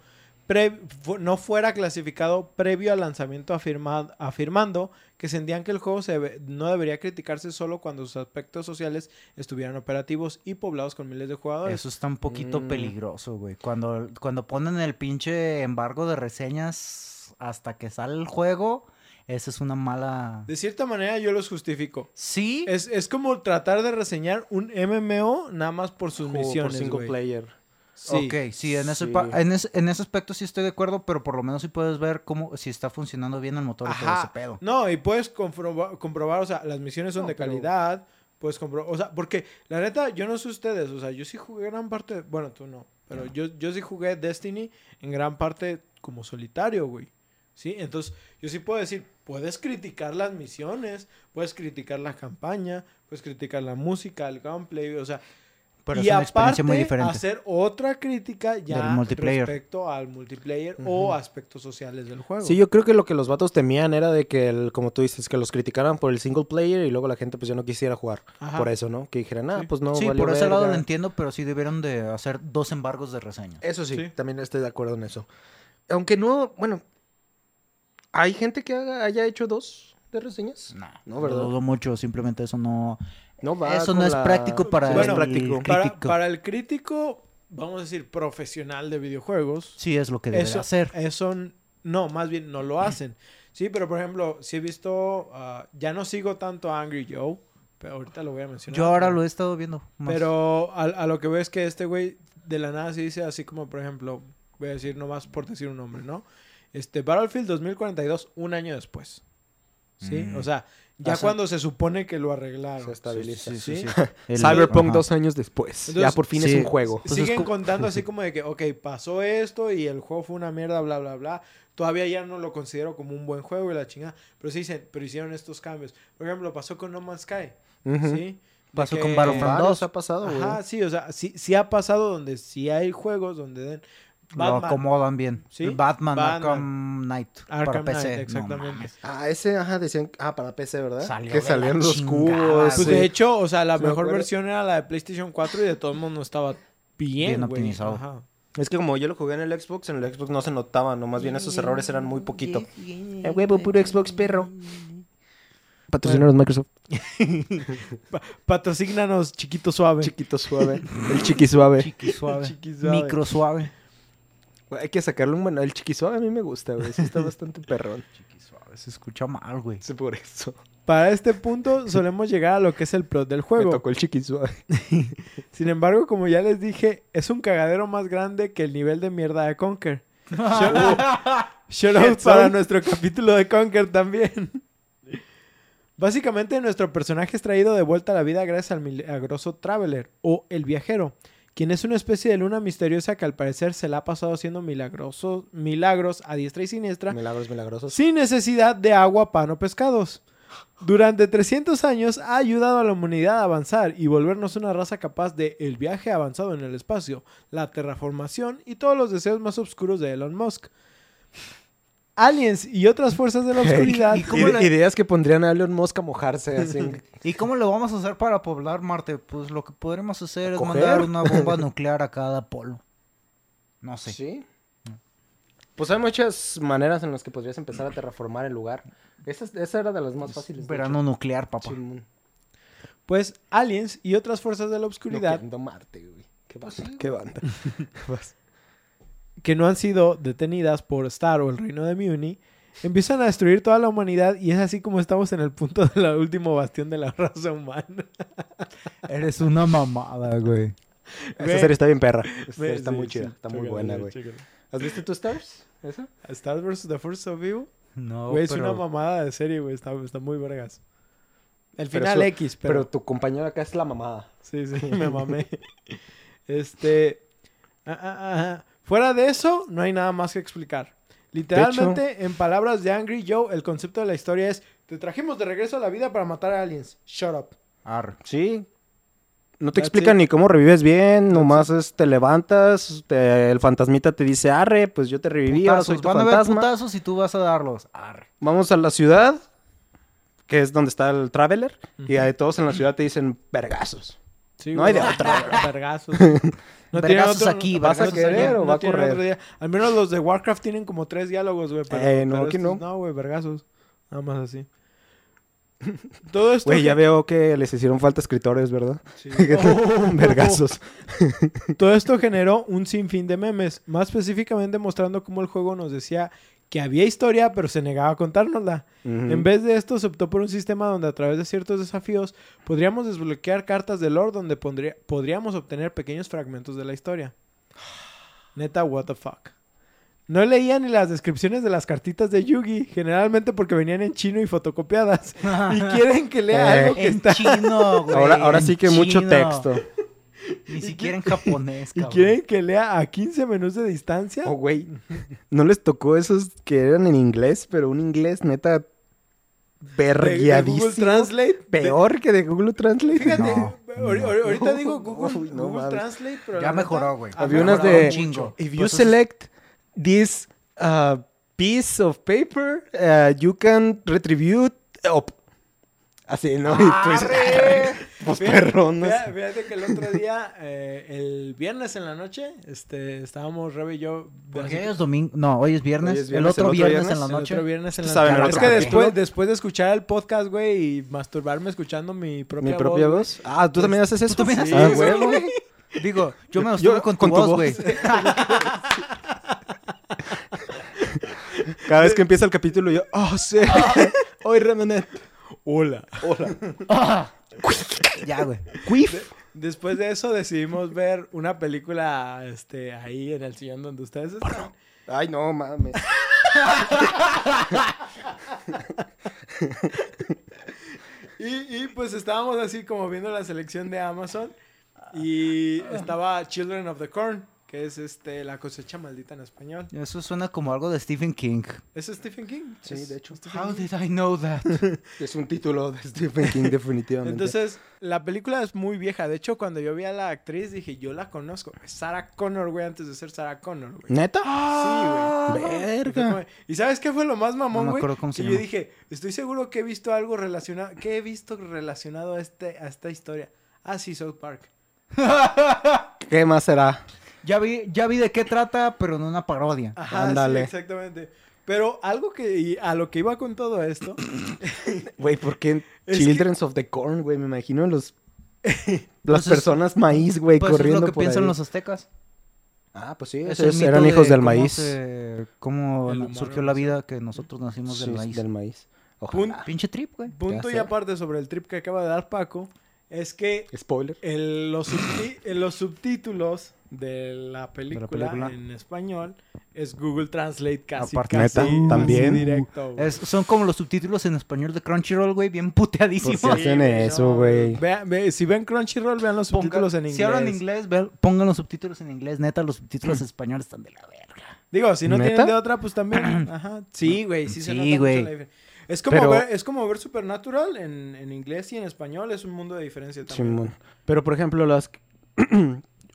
pre- fu- no fuera clasificado previo al lanzamiento, afirma- afirmando que sentían que el juego se debe- no debería criticarse solo cuando sus aspectos sociales estuvieran operativos y poblados con miles de jugadores. Eso está un poquito Mm. peligroso, güey. Cuando, cuando ponen el pinche embargo de reseñas hasta que sale el juego, esa es una mala... De cierta manera, yo los justifico. Sí, Es, es como tratar de reseñar un MMO nada más por sus Juego por misiones. single güey. player. Sí. ok, sí, en ese, Sí. pa- en, ese, en ese aspecto sí estoy de acuerdo, pero por lo menos sí puedes ver cómo, si está funcionando bien el motor y todo Ajá. ese pedo. No, y puedes comprobar, comprobar, o sea, las misiones son No, de pero- calidad, puedes comprobar, o sea, porque la neta, yo no sé ustedes, o sea, yo sí jugué gran parte, bueno, tú no, pero yo, yo sí jugué Destiny en gran parte como solitario, güey. ¿Sí? Entonces, yo sí puedo decir, puedes criticar las misiones, puedes criticar la campaña, puedes criticar la música, el gameplay, o sea, Pero y es una experiencia muy aparte, diferente. hacer otra crítica ya respecto al multiplayer o aspectos sociales del juego. Sí, yo creo que lo que los vatos temían era de que, el, como tú dices, que los criticaran por el single player y luego la gente pues ya no quisiera jugar. Ajá. Por eso, ¿no? Que dijeran, ah, Sí. pues no, sí, por ese lado lo verga". entiendo, pero sí debieron de hacer dos embargos de reseña. Eso sí, Sí. también estoy de acuerdo en eso. Aunque no, bueno, ¿hay gente que haga- haya hecho dos de reseñas? No, No, ¿verdad? dudo mucho, simplemente eso no... No va Eso no es la- práctico para Bueno, es práctico. el- para, crítico. para el crítico, vamos a decir, profesional de videojuegos, Sí es lo que debe eso, hacer. eso no, más bien no lo hacen. Sí, pero por ejemplo, si he visto, ah, ya no sigo tanto a Angry Joe, pero ahorita lo voy a mencionar. Yo ahora pero- lo he estado viendo. más. Pero a, a lo que veo es que este güey de la nada se dice así como, por ejemplo, voy a decir nomás por decir un nombre, ¿no? Este, Battlefield 2042, un año después. ¿Sí? Mm. O sea, ya O sea, cuando se supone que lo arreglaron. Se estabiliza. Sí, sí, ¿sí? Cyberpunk ajá. dos años después. ya por fin sí. es un juego. Siguen co- contando así como de que, ok, pasó esto y el juego fue una mierda, bla, bla, bla. Todavía ya no lo considero como un buen juego y la chingada. Pero sí dicen, pero hicieron estos cambios. Por ejemplo, pasó con No Man's Sky. ¿Sí? Pasó que- con Battlefront Varios 2. ha pasado, güey. Ajá, sí, o sea, sí, sí ha pasado donde sí hay juegos donde den Lo acomodan bien. Sí, Batman, Batman. Arkham Knight. para Arkham PC. Knight, No exactamente. Ah, ese, ajá, decían, ah, para PC, ¿verdad? Salió que salían los chingada, cubos. Pues sí. de hecho, o sea, la mejor versión era la de PlayStation 4 y de todos modos no estaba bien, Bien güey. optimizado. Ajá. Es que como yo lo jugué en el Xbox, en el Xbox no se notaba, no más bien esos errores eran muy poquito. El huevo puro Xbox, perro. Patrocinaros Microsoft. Pa- patrocínanos, chiquito suave. Chiquito suave. El chiqui suave. Chiqui suave. Chiqui suave. Micro suave. Güey, Hay que sacarle un bueno. El chiqui suave a mí me gusta, güey. Sí está bastante perrón. Chiqui suave. Se escucha mal, güey. Sí, por eso. Para este punto solemos llegar a lo que es el plot del Me juego. tocó el chiqui suave. Sin embargo, como ya les dije, es un cagadero más grande que el nivel de mierda de Conker. Shout out para nuestro capítulo de Conker también. Básicamente, nuestro personaje es traído de vuelta a la vida gracias al milagroso Traveler, o el viajero, quien es una especie de luna misteriosa que al parecer se la ha pasado haciendo milagrosos, milagros a diestra y siniestra, Milagros milagrosos. sin necesidad de agua, pan o pescados. Durante 300 años ha ayudado a la humanidad a avanzar y volvernos una raza capaz de el viaje avanzado en el espacio, la terraformación y todos los deseos más oscuros de Elon Musk. Aliens y otras fuerzas de la oscuridad. ¿Y cómo la- Ideas que pondrían a Elon Musk a mojarse así. ¿Y cómo lo vamos a hacer para poblar Marte? Pues lo que podremos hacer es coger? mandar una bomba nuclear a cada polo. No sé. Sí. Pues hay muchas maneras en las que podrías empezar a terraformar el lugar. Esa, esa era de las más fáciles. de Verano nuclear, papá. Pues aliens y otras fuerzas de la oscuridad Marte, güey. Qué banda. Qué banda. Que no han sido detenidas por Star o el reino de Muni empiezan a destruir toda la humanidad y es así como estamos en el punto del último bastión de la raza humana. Eres una mamada, güey. Esa serie está bien perra. Ve, está sí, muy chida. sí, está muy buena, güey. ¿Has visto tu Stars? ¿Esa? Star vs. The Force of Evil. No, Güey, es pero- una mamada de serie, güey. Está, está muy vergas. El Pero final eso- X, Pero, pero... tu compañero acá es la mamada. Sí, sí, me mamé. este... ah, ah, ah, ah. Fuera de eso, no hay nada más que explicar. Literalmente, en palabras de Angry Joe, el concepto de la historia es... Te trajimos de regreso a la vida para matar a aliens. Shut up. Arre. Sí. No te That's explican it. ni cómo revives bien, nomás es, te levantas, te- el fantasmita te dice, arre, pues yo te reviví, ahora soy Putazos. tu Van a putazos y tú vas a darlos. Arre. Vamos a la ciudad, que es donde está el Traveler, y ahí todos en la ciudad te dicen, vergazos. Sí, No hay de otra, Vergazos. No Vergazos tienen aquí, ¿Vas a querer o va a correr? otro. Al menos los de Warcraft tienen como tres diálogos, güey. Eh, no, pero aquí estos no. No, güey, vergazos. Nada más así. Todo esto... Güey, ya veo que les hicieron falta escritores, ¿verdad? Sí. vergazos. Todo esto generó un sinfín de memes, más específicamente mostrando cómo el juego nos decía que había historia, pero se negaba a contárnosla. En vez de esto, se optó por un sistema donde a través de ciertos desafíos podríamos desbloquear cartas de lore donde pondría- podríamos obtener pequeños fragmentos de la historia. Neta, what the fuck. No leía ni las descripciones de las cartitas de Yugi, generalmente porque venían en chino y fotocopiadas. y quieren que lea Eh. algo que En está... chino, güey. ahora, ahora en sí que mucho texto. Ni siquiera en japonés, ¿Y cabrón. quieren que lea a 15 menús de distancia? Oh, güey. ¿No les tocó esos que eran en inglés, pero un inglés neta verguiadísimo? Google Translate. Peor que de Google Translate. Fíjate, No, no. ahorita digo Google, Uy, no Google. Translate, pero Ya mejoró, güey. ha Había unas de- chingo. If you Pues es- select this uh, piece of paper, uh, you can retrieve up. Así, ¿no? Y tú dices, pues Fíjate- perrón, ¿no? Fíjate, fíjate que el otro día, eh, el viernes en la noche, este, estábamos Rebe y yo. Porque hoy es domingo. No, hoy es viernes. Hoy es el otro el otro viernes, viernes, en la El noche. otro viernes en la Saben, noche. el Es que después, después de escuchar el podcast, güey, y masturbarme escuchando mi propia Mi propia voz. voz. Ah, ¿tú también haces eso? ¿Tú también haces Ah, eso, güey? Digo, yo me masturbo con con tu voz, güey. Cada vez que empieza el capítulo yo, oh, sí. Hoy Remenet. Hola. Ah. ya, güey. Después de eso decidimos ver una película este, ahí en el sillón donde ustedes están. Ay, no, mames. Y, y, pues estábamos así como viendo la selección de Amazon y estaba Children of the Corn, que es este la cosecha maldita en español. Eso suena como algo de Stephen King. ¿Es Stephen King? Sí, Es de hecho. Stephen How King. did I know that? Es un título de Stephen King, definitivamente. Entonces, la película es muy vieja. De hecho, cuando yo vi a la actriz, dije, yo la conozco. Es Sarah Connor, güey, antes de ser Sarah Connor, güey. ¿Neta? Sí, güey. Y fue Verga. ¿Y sabes qué fue lo más mamón, No me güey? acuerdo cómo se que yo llama. dije, estoy seguro que he visto algo relacionado, que he visto relacionado a, este, a esta historia. Ah, sí, South Park. ¿Qué más será? Ya vi, ya vi de qué trata, pero no una parodia. Ajá, Ándale. sí, exactamente. Pero algo que, y a lo que iba con todo esto, Güey, ¿por qué Es Children of the Corn, güey? Me imagino los... las Pues es- personas maíz, güey, Pues es corriendo lo que por piensan ahí. los aztecas. Ah, pues sí, Es esos eran de hijos del cómo maíz. se- cómo surgió la vida que nosotros nacimos Sí, del maíz. del maíz. Pun- Ojalá. Pinche trip, güey. punto y aparte sobre el trip que acaba de dar Paco, es que Spoiler. el- los, subti- en los subtítulos de la película, película. en español es Google Translate casi, Aparte, casi, ¿neta? ¿También? directo. Es- son como los subtítulos en español de Crunchyroll, güey, bien puteadísimos. ¿Por qué hacen eso, güey? Ve- si ven Crunchyroll, vean los Ponga- subtítulos en inglés. Si hablan inglés, vean- pongan los subtítulos en inglés. Neta, los subtítulos españoles están de la verga. Digo, si no ¿Neta? tienen de otra, pues también. Ajá. Sí, güey, sí se nota mucho güey. la diferencia. Es como, Pero- ver, es como ver Supernatural en, en inglés y en español. Es un mundo de diferencia también. Simón. Pero, por ejemplo, las...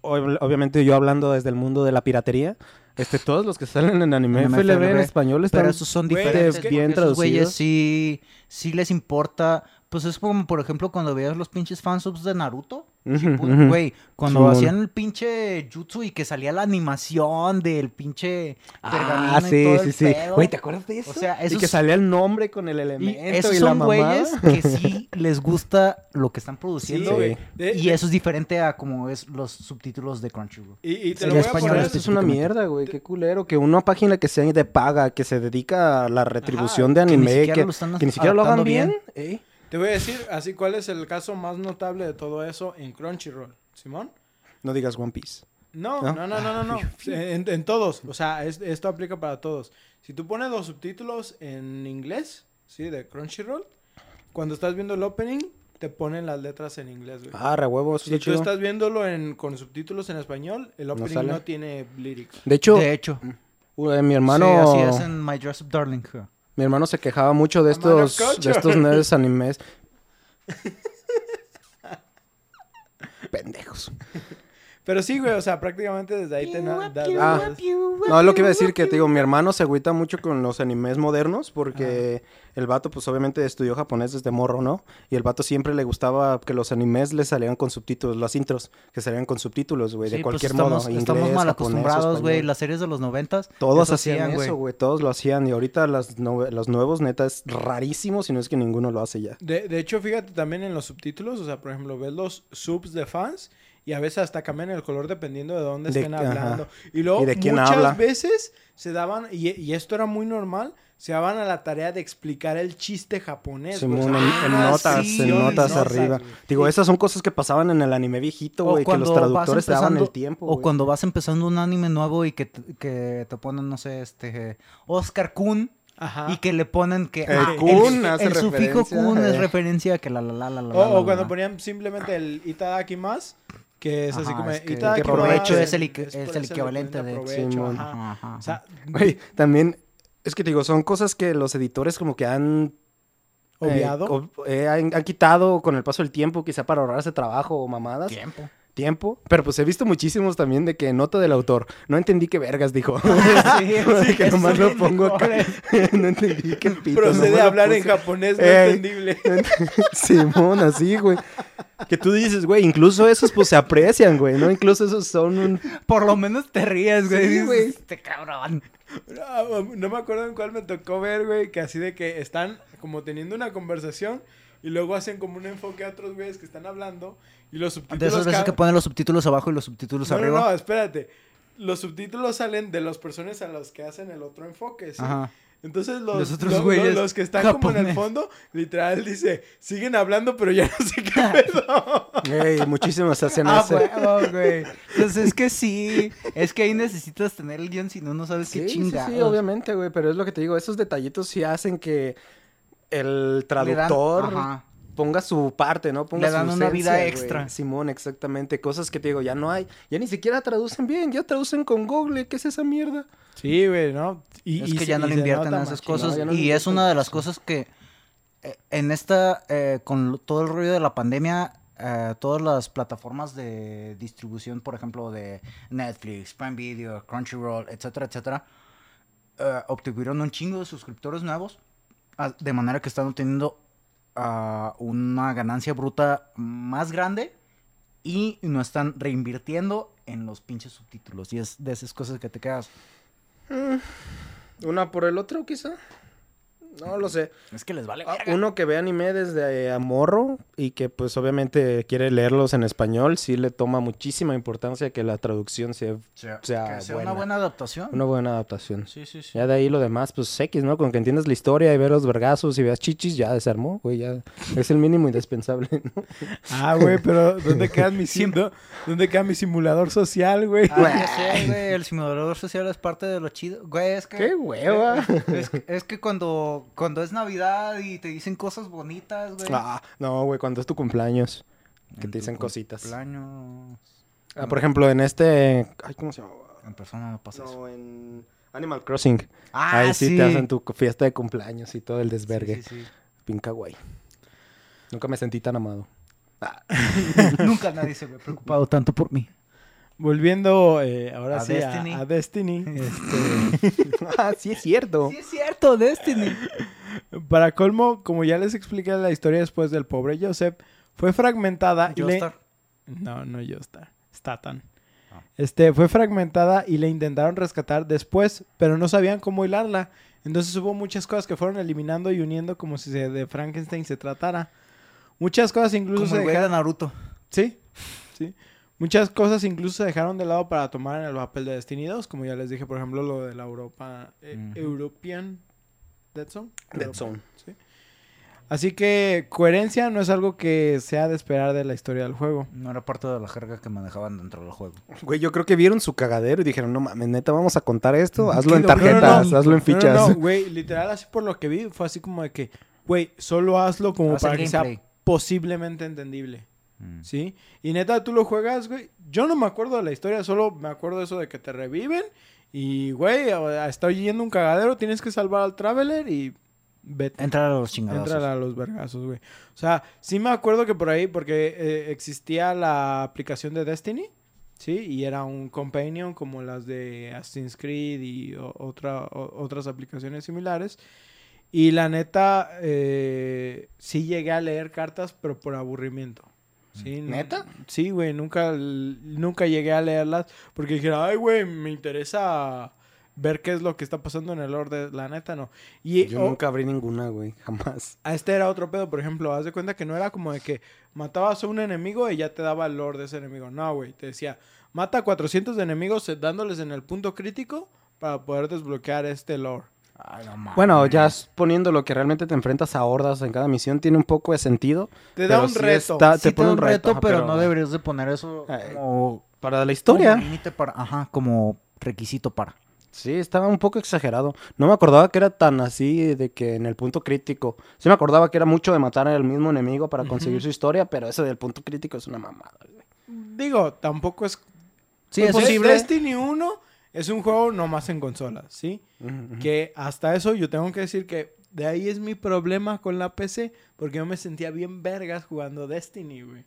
ob- Obviamente yo hablando desde el mundo de la piratería, este, todos los que salen en anime, Anime FLB, en español están... Pero esos son Güey, diferentes. es que- bien esos güeyes traducidos. sí, sí les importa. Pues es como, por ejemplo, cuando veías los pinches fansubs de Naruto. Ujú, Shippuden, ujú. Güey, cuando Simón. hacían el pinche jutsu y que salía la animación del pinche pergamino Ah, y sí, todo sí, el sí. pedo. Güey, ¿te acuerdas de eso? O sea, Y esos- que salía el nombre con el Y elemento y, esos la son mamá. güeyes que sí les gusta lo que están Sí, produciendo. güey. De- Y eso es diferente a como es los subtítulos de Crunchyroll. Y, y te Sí, lo en voy a español poner. Eso es una mierda, güey. Qué culero. Que una página que sea de paga, que se dedica a la retribución de que ni anime, siquiera que, lo están que ni siquiera lo hagan bien. bien. ¿eh? Te voy a decir así cuál es el caso más notable de todo eso en Crunchyroll. ¿Simón? No digas One Piece. No, ¿No? no, no, no, no. no. En, en todos. O sea, es- esto aplica para todos. Si tú pones los subtítulos en inglés, ¿sí? De Crunchyroll, cuando estás viendo el opening, te ponen las letras en inglés, güey. Ah, re huevo, si tú chido. estás viéndolo en, con subtítulos en español, el opening sale. no, tiene lyrics. De hecho, de hecho. eh, mi hermano... Sí, así es en My Dress Up Darling. Mi hermano se quejaba mucho de estos, de estos nerds animes. Pendejos. Pero sí, güey, o sea, prácticamente desde ahí te... na- da- Ah. No, es lo que iba a decir, que te digo, mi hermano se agüita mucho con los animes modernos porque el vato, pues obviamente estudió japonés desde morro, ¿no? Y el vato siempre le gustaba que los animes le salieran con subtítulos, las intros, que salieran con subtítulos, güey, de Sí, pues cualquier estamos, modo. Inglés, estamos mal acostumbrados, güey. Las series de los noventas. Todos eso hacían eso, güey, todos lo hacían. Y ahorita las nove- los nuevos, neta, es rarísimo, si no es que ninguno lo hace ya. De, de hecho, fíjate también en los subtítulos, o sea, por ejemplo, ves los subs de fans y a veces hasta cambian el color dependiendo de dónde De- estén ajá. hablando. Y luego Y de quién muchas habla. veces se daban, y, y esto era muy normal, se daban a la tarea de explicar el chiste japonés. en, unas notas, sí, en notas notas, arriba. güey. Digo, esas son cosas que pasaban en el anime viejito, O güey, que los traductores te daban el tiempo, O güey. cuando vas empezando un anime nuevo y que, te- que te ponen, no sé, este... Oscar Kun. Ajá. Y que le ponen que... El ah, kun hace el sufijo referencia, kun es eh. referencia a que la la la la la O, la, o la, cuando la. ponían simplemente el Itadaki más, Que es así Ajá, como... es que "Itadakimasu", provecho es es el, es el eso le equivalente de... provecho, Simón. ajá. Ajá, ajá, O sea, Güey, también, es que te digo, son cosas que los editores como que han... eh, obviado. ob- eh, han, han quitado con el paso del tiempo, quizá para ahorrarse trabajo o mamadas. tiempo. Tiempo. Pero pues he visto muchísimos también de que nota del autor. No entendí qué vergas dijo. Sí, sí, que nomás lo pongo acá. mejores. no entendí qué pito. Procede a hablar en japonés no Ey. entendible. Simón, así, güey. Que tú dices, güey, incluso esos pues se aprecian, güey, ¿no? Incluso esos son un... Por lo menos te ríes, güey. Sí, güey. Este cabrón. No, no me acuerdo en cuál me tocó ver, güey, que así de que están como teniendo una conversación y luego hacen como un enfoque a otros güeyes que están hablando y los De subtítulos... esas veces ca- que ponen los subtítulos abajo y los subtítulos no, no, arriba. no, espérate. Los subtítulos salen de las personas a las que hacen el otro enfoque, ¿sí? Ajá. Entonces los, Los otros lo- los que están como en el fondo, literal dice, siguen hablando, pero ya no sé qué pedo. Ey, muchísimos hacen Ah, eso. huevo, güey. Entonces es que sí. Es que ahí necesitas tener el guion, si no, no sabes Sí, qué sí, chingados. sí, obviamente, güey, pero es lo que te digo, esos detallitos sí hacen que el traductor ajá. ponga su parte, ¿no? Ponga Le dan su una vida extra. Simón, exactamente, cosas que te digo, ya no hay, ya ni siquiera traducen bien, ya traducen con Google, ¿qué es esa mierda? Sí, güey, ¿no? Y, es y que ya no le invierten en esas machín. cosas. No, no y es una de las cosas que eh, en esta, eh, con todo el rollo de la pandemia, eh, todas las plataformas de distribución, por ejemplo, de Netflix, Prime Video, Crunchyroll, etcétera, etcétera, eh, obtuvieron un chingo de suscriptores nuevos, de manera que están obteniendo una ganancia bruta más grande y no están reinvirtiendo en los pinches subtítulos. Y es de esas cosas que te quedas. Una por el otro, quizá. No lo sé. Es que les vale. Ah, uno que ve anime desde eh, amorro y que pues obviamente quiere leerlos en español, sí le toma muchísima importancia que la traducción sea sea, sea que sea buena. una buena adaptación. una buena adaptación. Sí, sí, sí. Ya de ahí lo demás, pues X, ¿no? Con que entiendas la historia y ver los vergazos y veas chichis, ya desarmó, güey, ya es el mínimo indispensable, ¿no? Ah, güey, pero ¿dónde queda mi, sim- dó- ¿dónde queda mi simulador social, güey? Ah, ya sé, güey, el simulador social es parte de lo chido. Güey, es que... ¡Qué hueva! Es, que- es que cuando, cuando es Navidad y te dicen cosas bonitas, güey. Ah, no, güey, cuando es tu cumpleaños, que te dicen cositas. Cumpleaños. Ah, por ejemplo, en este, ay, ¿cómo se llama? En persona no pasa eso. No, en Animal Crossing. Ah, Ahí sí, te hacen tu fiesta de cumpleaños y todo el desvergue. Sí, sí, Pinca guay. Nunca me sentí tan amado. sí. Nunca nadie se ve preocupado tanto por mí. Volviendo eh, ahora A sí a- Destiny. A, Destiny. este, ah, sí es cierto. Sí, es cierto, Destiny. para colmo, como ya les expliqué la historia después del pobre Joseph, fue fragmentada y le... Joestar. No, no Joestar. Statan. Ah. Este, fue fragmentada y le intentaron rescatar después, pero no sabían cómo hilarla. Entonces hubo muchas cosas que fueron eliminando y uniendo como si se- de Frankenstein se tratara. Muchas cosas incluso Como se el güey de dejaron... Naruto. Sí, sí. Muchas cosas incluso se dejaron de lado para tomar en el papel de Destiny 2, como ya les dije, por ejemplo, lo de la Europa... eh, Ujú. European Dead Zone. Dead Europa, Zone. sí. Así que coherencia no es algo que sea de esperar de la historia del juego. No era parte de la jerga que manejaban dentro del juego. Güey, yo creo que vieron su cagadero y dijeron, no mames, neta, vamos a contar esto. Hazlo en tarjetas, bonito. hazlo en No, fichas. No, no, güey, literal, así por lo que vi, fue así como de que, güey, solo hazlo como para que sea gameplay. posiblemente entendible. Mm. ¿Sí? Y neta, tú lo juegas, güey. Yo no me acuerdo de la historia, solo me acuerdo eso de que te reviven. Y, güey, está yendo un cagadero, tienes que salvar al Traveler y vete. Entrar a los chingados. Entra a los vergazos, güey. O sea, sí me acuerdo que por ahí, porque eh, existía la aplicación de Destiny, ¿sí? Y era un companion como las de Assassin's Creed y otra, o- otras aplicaciones similares. Y la neta, eh, sí llegué a leer cartas, pero por aburrimiento. ¿Neta? Sí, güey, nunca, nunca llegué a leerlas porque dije, ay, güey, me interesa ver qué es lo que está pasando en el orden. La neta, no. Y, Yo nunca abrí ninguna, güey, jamás. a este era otro pedo, por ejemplo, haz de cuenta que no era como de que matabas a un enemigo y ya te daba el lore de ese enemigo. No, güey, te decía, mata a 400 de enemigos eh, dándoles en el punto crítico para poder desbloquear este lore. Ay, no mames. Bueno, ya poniendo lo que realmente te enfrentas a hordas en cada misión, tiene un poco de sentido. Te da Pero un sí reto. está- Sí te da un reto, ajá, pero, no deberías de poner eso Eh, como, Para la como historia. límite para, ajá, como requisito para. Sí, estaba un poco exagerado. No me acordaba que era tan así de que en el punto crítico. Sí me acordaba que era mucho de matar al mismo enemigo para conseguir Ujú. su historia, pero eso del punto crítico es una mamada. güey. digo, tampoco es Sí, es- Destiny- Destiny 1 es un juego nomás en consolas, ¿sí? Que hasta eso yo tengo que decir que de ahí es mi problema con la PC, porque yo me sentía bien vergas jugando Destiny, güey.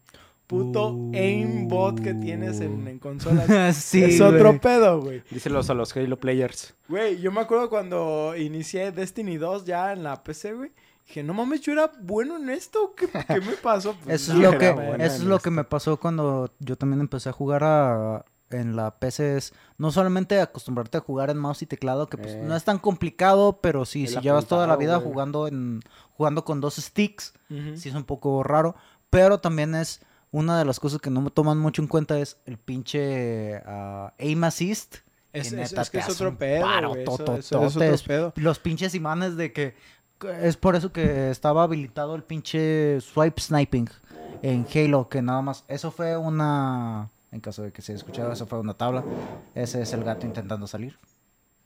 Puto Uh. aimbot que tienes en, en consolas. sí, es otro pedo, güey. Díselos a los Halo players. Güey, yo me acuerdo cuando inicié Destiny 2 ya en la PC, güey. Dije, no mames, yo era bueno en esto. ¿Qué, qué me pasó? Pues, Eso es lo que, eso es lo que me pasó cuando yo también empecé a jugar a, en la PC. Es no solamente acostumbrarte a jugar en mouse y teclado, que pues Eh. no es tan complicado, pero sí, El si llevas toda la vida güey. jugando en jugando con dos sticks, Ujú. sí es un poco raro. Pero también es una de las cosas que no me toman mucho en cuenta es el pinche ah, aim assist. Es, que es- neta es que te es hace otro pedo, paro. Eso- es otro pedo. Los pinches imanes de que es por eso que estaba habilitado el pinche swipe sniping en Halo, que nada más, eso fue una, en caso de que se escuchara, eso fue una tabla. Ese es el gato intentando salir,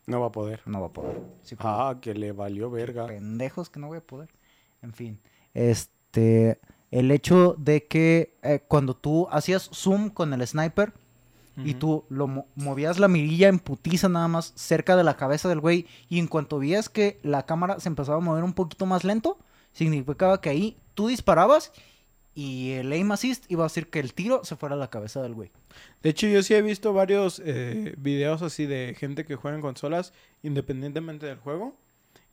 No va a poder. no va a poder. Sí, Ah, que le valió verga. pendejos que no voy a poder. En fin, este, el hecho de que eh, cuando tú hacías zoom con el sniper, y tú lo mo- movías la mirilla en putiza nada más cerca de la cabeza del güey y en cuanto veías que la cámara se empezaba a mover un poquito más lento, significaba que ahí tú disparabas y el aim assist iba a hacer que el tiro se fuera a la cabeza del güey. De hecho, yo sí he visto varios eh, videos así de gente que juega en consolas independientemente del juego.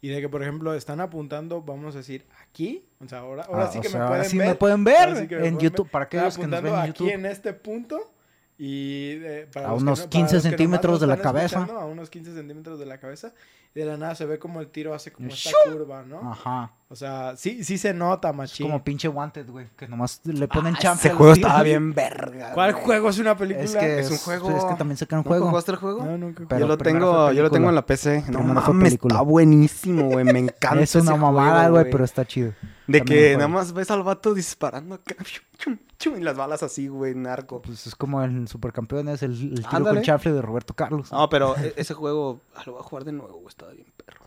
Y de que, por ejemplo, están apuntando, vamos a decir, aquí. O sea, ahora, ahora Ah, sí que sea, me pueden sí ver. me pueden que en pueden YouTube, ver. para Están aquellos que nos apuntando ven en aquí en este punto. Y eh, para A los que unos para 15 los que nomás centímetros nos de la cabeza. A unos 15 centímetros de la cabeza. Y de la nada se ve como el tiro hace como esta curva, ¿no? Ajá. O sea, sí, sí se nota, Es machín. como pinche Wanted, güey, que nomás le ponen Ah, champa. ese juego estaba bien verga. ¿Cuál güey. juego es una película? Es que Es un juego. es que también sacan un ¿Nunca juego. jugaste el juego? No, nunca. Pero yo lo tengo, yo lo tengo en la PC. No mames, película. está buenísimo, güey. Me encanta. Es una ese mamada, juego, güey, pero está chido. De también que nada más ves al vato disparando acá. chum, chum, y las balas así, güey, narco. Pues es como el Supercampeones, el, el tiro Ándale. con chafle de Roberto Carlos. No, pero e- ese juego ah, lo voy a jugar de nuevo, güey. Estaba bien perro.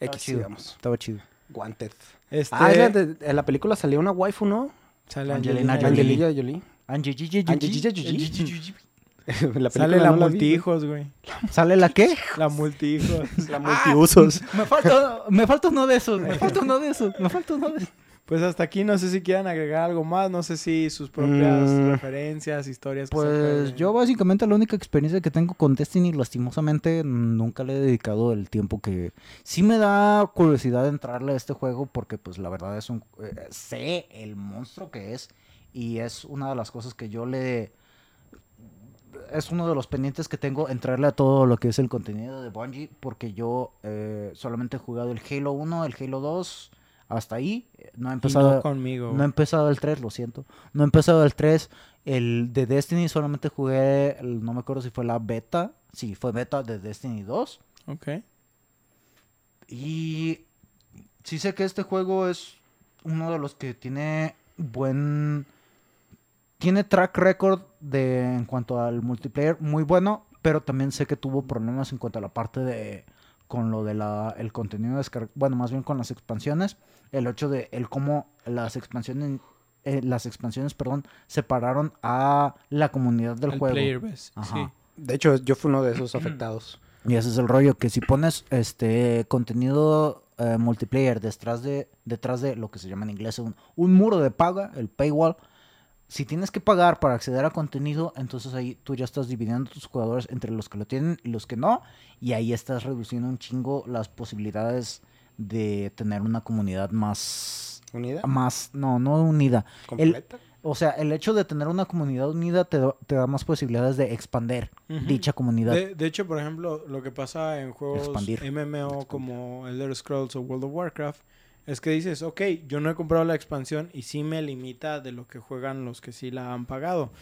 Estaba X, chido. digamos. Estaba chido. Wanted. Este, Ah, es la de- en la película salía una waifu, ¿no? sale Angelina Angelina Jolie. Angelina Jolie. La Sale la no vi, güey. multihijos, güey. ¿Sale la qué? La multihijos. La multiusos. Me falta, me falta uno de esos, me falta uno de esos, me falta uno de esos. Pues hasta aquí no sé si quieran agregar algo más, no sé si sus propias Mm. referencias, historias. que Pues yo básicamente la única experiencia que tengo con Destiny, lastimosamente, nunca le he dedicado el tiempo que... Sí me da curiosidad entrarle a este juego porque pues la verdad es un... eh, sé el monstruo que es y es una de las cosas que yo le... Es uno de los pendientes que tengo entrarle a todo lo que es el contenido de Bungie porque yo eh, solamente he jugado el Halo 1, el Halo 2, hasta ahí. No he Y empezado... no conmigo. No he empezado el 3, lo siento. No he empezado el 3. El de Destiny solamente jugué, el- no me acuerdo si fue la beta. Sí, fue beta de Destiny 2. Ok. Y sí sé que este juego es uno de los que tiene buen... Tiene track record de, en cuanto al multiplayer muy bueno, pero también sé que tuvo problemas en cuanto a la parte de con lo de la el contenido descargado, bueno, más bien con las expansiones, el hecho de el cómo las expansiones eh, las expansiones, perdón, separaron a la comunidad del el juego. player base. Sí. De hecho, yo fui uno de esos afectados. Y ese es el rollo, que si pones este contenido eh, multiplayer detrás de, detrás de lo que se llama en inglés un, un muro de paga, el paywall, si tienes que pagar para acceder a contenido, entonces ahí tú ya estás dividiendo a tus jugadores entre los que lo tienen y los que no, y ahí estás reduciendo un chingo las posibilidades de tener una comunidad más, ¿Unida? más, no, no unida. El, ¿Completa? o sea, el hecho de tener una comunidad unida te, da- te da más posibilidades de expander dicha comunidad. De, de hecho, por ejemplo, lo que pasa en juegos Expandir. MMO como Elder Scrolls o World of Warcraft es que dices, ok, yo no he comprado la expansión y sí me limita de lo que juegan los que sí la han pagado.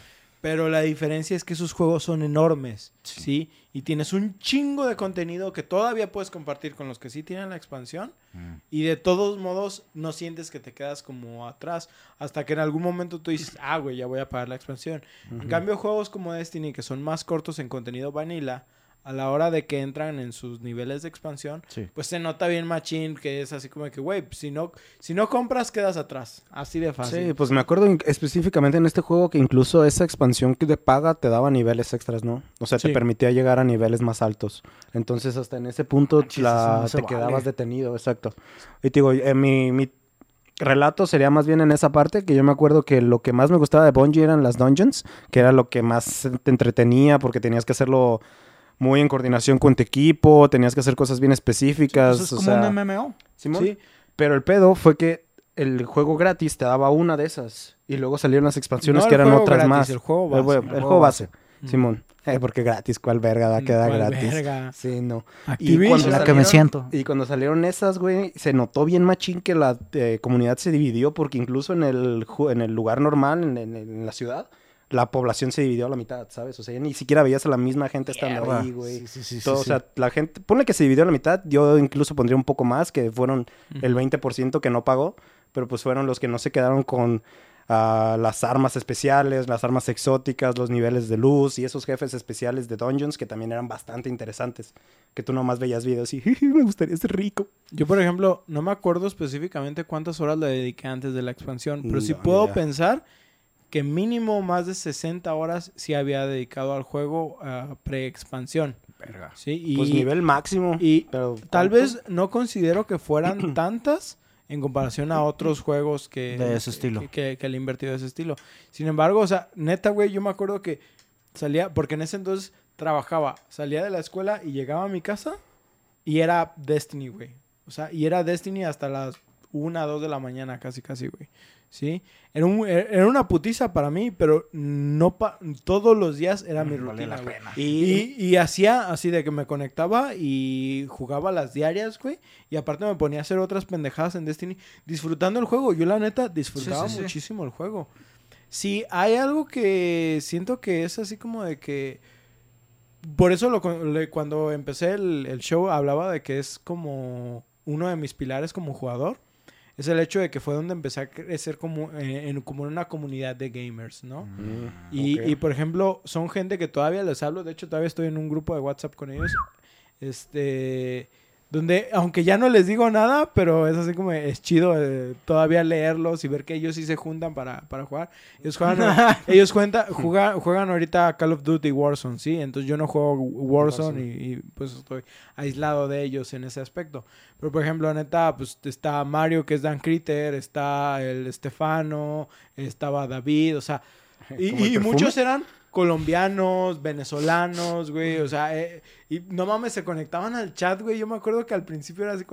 Pero la diferencia es que esos juegos son enormes, ¿sí? Y tienes un chingo de contenido que todavía puedes compartir con los que sí tienen la expansión. Mm. Y de todos modos, no sientes que te quedas como atrás. Hasta que en algún momento tú dices, ah, güey, ya voy a pagar la expansión. En cambio, juegos como Destiny, que son más cortos en contenido vanilla, a la hora de que entran en sus niveles de expansión, Sí. pues se nota bien machín que es así como que, güey, si no, si no compras, quedas atrás. Así de fácil. Sí, pues me acuerdo en- específicamente en este juego que incluso esa expansión que de paga te daba niveles extras, ¿no? O sea, te permitía llegar a niveles más altos. Entonces, hasta en ese punto Manches, la- eso no se te vale. quedabas detenido, exacto. Y te digo, eh, mi, mi relato sería más bien en esa parte, que yo me acuerdo que lo que más me gustaba de Bungie eran las dungeons, que era lo que más te entretenía porque tenías que hacerlo muy en coordinación con tu equipo, tenías que hacer cosas bien específicas. Pues es o como sea, un MMO. Simón. Sí. Pero el pedo fue que el juego gratis te daba una de esas. Y luego salieron las expansiones No que eran juego otras gratis, más. el juego base. El el juego juego base. Mm. Simón. Eh, porque gratis, ¿cuál verga va a quedar ¿Cuál gratis? verga? Sí, no. Activision. cuando la que me siento. Y cuando salieron esas, güey, se notó bien machín que la eh, comunidad se dividió porque incluso en el, ju- en el lugar normal, en, en- en la ciudad, la población se dividió a la mitad, ¿sabes? O sea, ya ni siquiera veías a la misma gente estando Mierda. ahí, güey. Sí, sí, sí, sí, Todo, sí. O sea, la gente, ponle que se dividió a la mitad, yo incluso pondría un poco más, que fueron el Ujú. 20% que no pagó, pero pues fueron los que no se quedaron con ah, las armas especiales, las armas exóticas, los niveles de luz y esos jefes especiales de dungeons que también eran bastante interesantes, que tú nomás veías videos y me gustaría ser rico. Yo, por ejemplo, no me acuerdo específicamente cuántas horas le dediqué antes de la expansión, pero sí No, ni puedo idea. pensar que mínimo más de 60 horas sí había dedicado al juego a pre-expansión. Verga. ¿sí? Y, Pues nivel máximo. y pero tal vez no considero que fueran tantas en comparación a otros juegos que... De ese estilo. Que, que, que le he invertido de ese estilo. Sin embargo, o sea, neta, güey, yo me acuerdo que salía, porque en ese entonces trabajaba, salía de la escuela y llegaba a mi casa y era Destiny, güey. O sea, y era Destiny hasta las 1, 2 de la mañana, casi, casi, güey. ¿Sí? Era, un- era una putiza para mí, pero no pa- todos los días era mi Vale rutina, la güey. pena. Y, y hacía así de que me conectaba y jugaba las diarias, güey. Y aparte me ponía a hacer otras pendejadas en Destiny, disfrutando el juego. Yo la neta disfrutaba sí, sí. muchísimo el juego. Sí, hay algo que siento que es así como de que... Por eso lo cuando empecé el, el show hablaba de que es como uno de mis pilares como jugador. Es el hecho de que fue donde empecé a crecer como, eh, en, como una comunidad de gamers, ¿no? Mm, Y, y, por ejemplo, son gente que todavía les hablo. De hecho, todavía estoy en un grupo de WhatsApp con ellos. Este. Donde, aunque ya no les digo nada, pero es así como es chido eh, todavía leerlos y ver que ellos sí se juntan para, para jugar. Ellos juegan, ellos cuenta, juega- juegan ahorita Call of Duty Warzone, ¿sí? Entonces yo no juego Warzone y, y, pues estoy aislado de ellos en ese aspecto. Pero por ejemplo, neta, pues está Mario que es Dan Critter, está el Stefano, estaba David, o sea, y, muchos eran colombianos, venezolanos, güey, o sea, eh, y no mames, se conectaban al chat, güey. Yo me acuerdo que al principio era así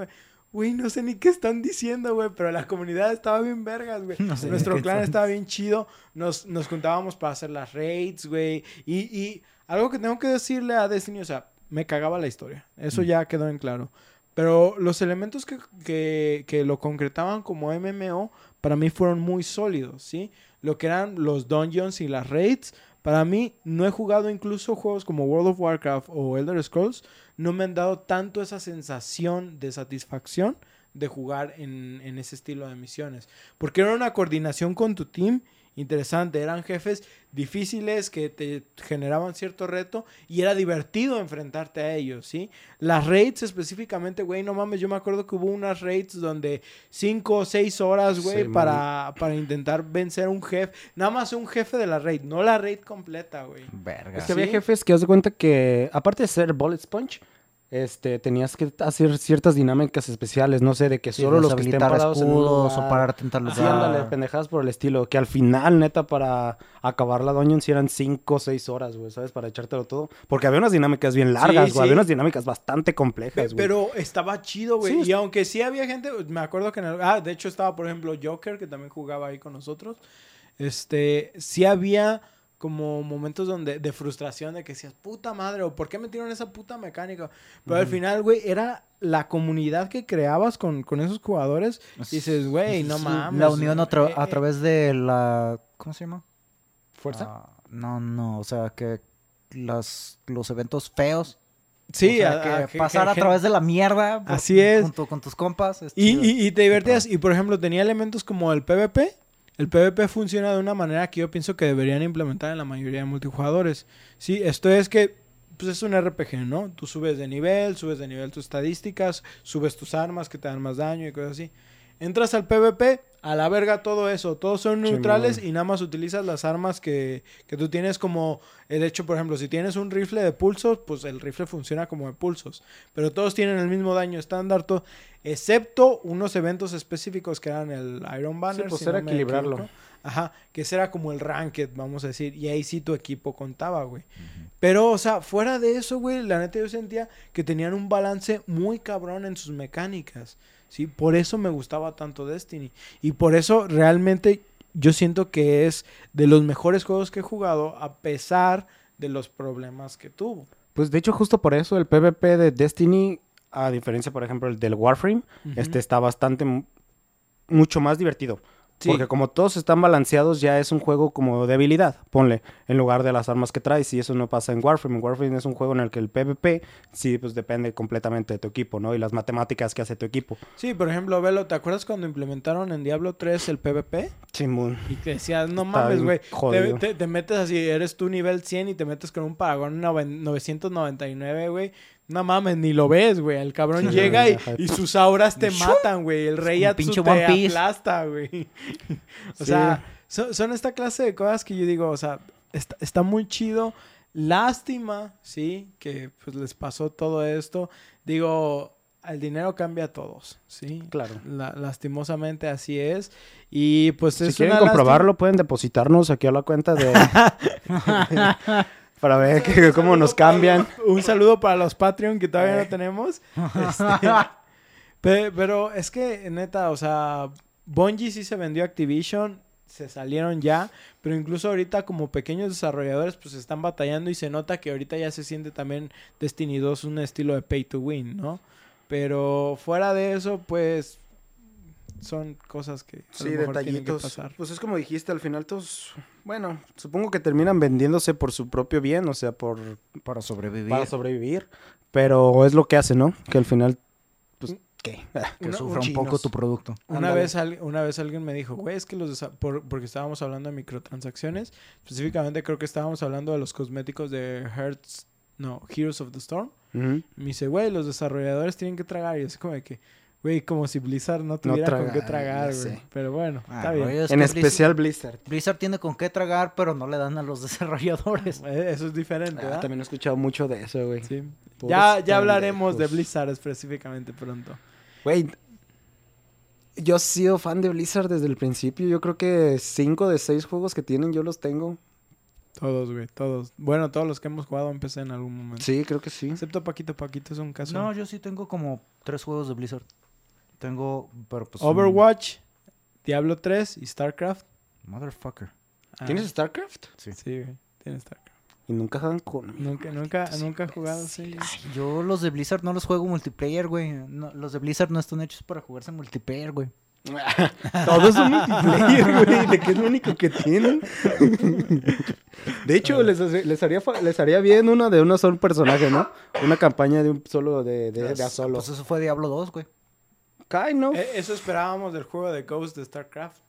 güey, no sé ni qué están diciendo, güey, pero la comunidad estaba bien vergas, güey. No sé Nuestro clan están- estaba bien chido, nos, nos juntábamos para hacer las raids, güey, y, y algo que tengo que decirle a Destiny, o sea, me cagaba la historia, eso ya quedó en claro. Pero los elementos que, que, que lo concretaban como MMO, para mí fueron muy sólidos, ¿sí? Lo que eran los dungeons y las raids, para mí no he jugado incluso juegos como World of Warcraft o Elder Scrolls, no me han dado tanto esa sensación de satisfacción de jugar en, en ese estilo de misiones. Porque era una coordinación con tu team interesante, eran jefes difíciles que te generaban cierto reto y era divertido enfrentarte a ellos, ¿sí? Las raids específicamente, güey, no mames, yo me acuerdo que hubo unas raids donde cinco o seis horas, güey, Sí, para, para intentar vencer un jefe, nada más un jefe de la raid, no la raid completa, güey. Verga. Es que había jefes que haz de cuenta que, aparte de ser Bullet Sponge, este, tenías que hacer ciertas dinámicas especiales, no sé, de que Sí, solo los que estén parados en o pararte en tal lugar. ándale, pendejadas por el estilo. Que al final, neta, para acabar la dungeon, si eran 5 o 6 horas, güey, ¿sabes? Para echártelo todo. Porque había unas dinámicas bien largas, Sí, güey. sí. Había unas dinámicas bastante complejas, güey. Pero estaba chido, güey. Sí. Y aunque sí había gente, me acuerdo que en el... Ah, de hecho estaba, por ejemplo, Joker, que también jugaba ahí con nosotros. Este, sí había como momentos donde de frustración de que decías, puta madre, o por qué metieron esa puta mecánica. Pero al final, güey, era la comunidad que creabas con, con esos jugadores. Y dices, güey, no mames. La unión a, tra- Eh, a eh, través de la... ¿Cómo se llama? ¿Fuerza? Ah, no, no, o sea, que las, los eventos feos. Sí, o sea, a- que a- que- pasar a través de la mierda. por- Así es. Junto con tus compas. Y, y- y te divertías. Y por ejemplo, tenía elementos como el PvP. El PvP funciona de una manera que yo pienso que deberían implementar en la mayoría de multijugadores. Sí, esto es que pues es un RPG, ¿no? Tú subes de nivel, subes de nivel tus estadísticas, subes tus armas que te dan más daño y cosas así. Entras al PvP, a la verga todo eso. Todos son neutrales y nada más utilizas las armas que, que tú tienes como el hecho, por ejemplo, si tienes un rifle de pulsos, pues el rifle funciona como de pulsos. Pero todos tienen el mismo daño estándar, to- excepto unos eventos específicos que eran el Iron Banner. pues si era no equilibrarlo. equivoco. Ajá, que ese era como el ranked, vamos a decir. Y ahí sí tu equipo contaba, güey. Pero, o sea, fuera de eso, güey, la neta yo sentía que tenían un balance muy cabrón en sus mecánicas. Sí, por eso me gustaba tanto Destiny. Y por eso realmente yo siento que es de los mejores juegos que he jugado, a pesar de los problemas que tuvo. Pues de hecho, justo por eso el PvP de Destiny, a diferencia, por ejemplo, el del Warframe, este está bastante mu- mucho más divertido. Sí. Porque como todos están balanceados, ya es un juego como de habilidad, ponle, en lugar de las armas que traes, y eso no pasa en Warframe. En Warframe es un juego en el que el PvP sí pues depende completamente de tu equipo, ¿no? Y las matemáticas que hace tu equipo. Sí, por ejemplo, Velo, ¿te acuerdas cuando implementaron en Diablo 3 el PvP? Simón. Y te decías, no mames, güey. Te, te- te metes así, eres tú nivel 100 y te metes con un Paragón noven- 999, güey. No mames, ni lo ves, güey. El cabrón Sí, llega y, sus auras te matan, güey. El rey Atsu te One Piece. aplasta, güey. o Sí. sea, son, son esta clase de cosas que yo digo, o sea, está, está muy chido. Lástima, sí, que pues les pasó todo esto. Digo, el dinero cambia a todos, sí. Claro. La- lastimosamente así es. Y pues Si es quieren una comprobarlo, pueden depositarnos aquí a la cuenta de... Para ver que- cómo nos cambian. Un saludo para los Patreon que todavía no tenemos. Este, pe- pero es que, neta, o sea, Bungie sí se vendió a Activision, se salieron ya, pero incluso ahorita como pequeños desarrolladores pues están batallando y se nota que ahorita ya se siente también Destiny 2 un estilo de pay to win, ¿no? Pero fuera de eso, pues son cosas que a Sí, lo mejor tienen que detallitos. pasar. Pues es como dijiste, al final todos, bueno, supongo que terminan vendiéndose por su propio bien, o sea, por Para sobrevivir. para sobrevivir, pero es lo que hace, ¿no? Que al final, pues, ¿qué? que Una- sufra un chinos. poco tu producto. Una vez, al- una vez alguien me dijo, güey, es que los... por- porque estábamos hablando de microtransacciones. Específicamente creo que estábamos hablando de los cosméticos de Hearts... No, Heroes of the Storm. Me dice, güey, los desarrolladores tienen que tragar. Y es como de que, güey, como si Blizzard no tuviera con qué tragar, güey. Pero bueno, Ah, está bien. es En especial Blizzard. Blizzard, tiene con qué tragar, pero no le dan a los desarrolladores. Eh, Eso es diferente, Ah, también he escuchado mucho de eso, güey. Sí. Ya, ya hablaremos de. Blizzard específicamente pronto. Güey, yo he sido fan de Blizzard desde el principio. Yo creo que cinco de seis juegos que tienen yo los tengo. Todos, güey, todos. Bueno, todos los que hemos jugado empecé en algún momento. Sí, creo que sí. Excepto Paquito, Paquito es un caso. No, yo sí tengo como tres juegos de Blizzard. Tengo, pero pues... Overwatch, Diablo 3 y StarCraft. Motherfucker. Ah, ¿Tienes StarCraft? Sí, güey. Tiene StarCraft. Y nunca juegan con... Nunca, nunca, nunca he jugado, sí. Yo los de Blizzard no los juego multiplayer, güey. No, los de Blizzard no están hechos para jugarse multiplayer, güey. Todos son multiplayer, güey. ¿De qué es lo único que tienen? De hecho, les, les, haría, les haría bien una de un solo personaje, ¿no? Una campaña de un solo de, de, de a solo. Pues eso fue Diablo 2, güey. Kind of. Eh, Eso esperábamos del juego de Ghost de StarCraft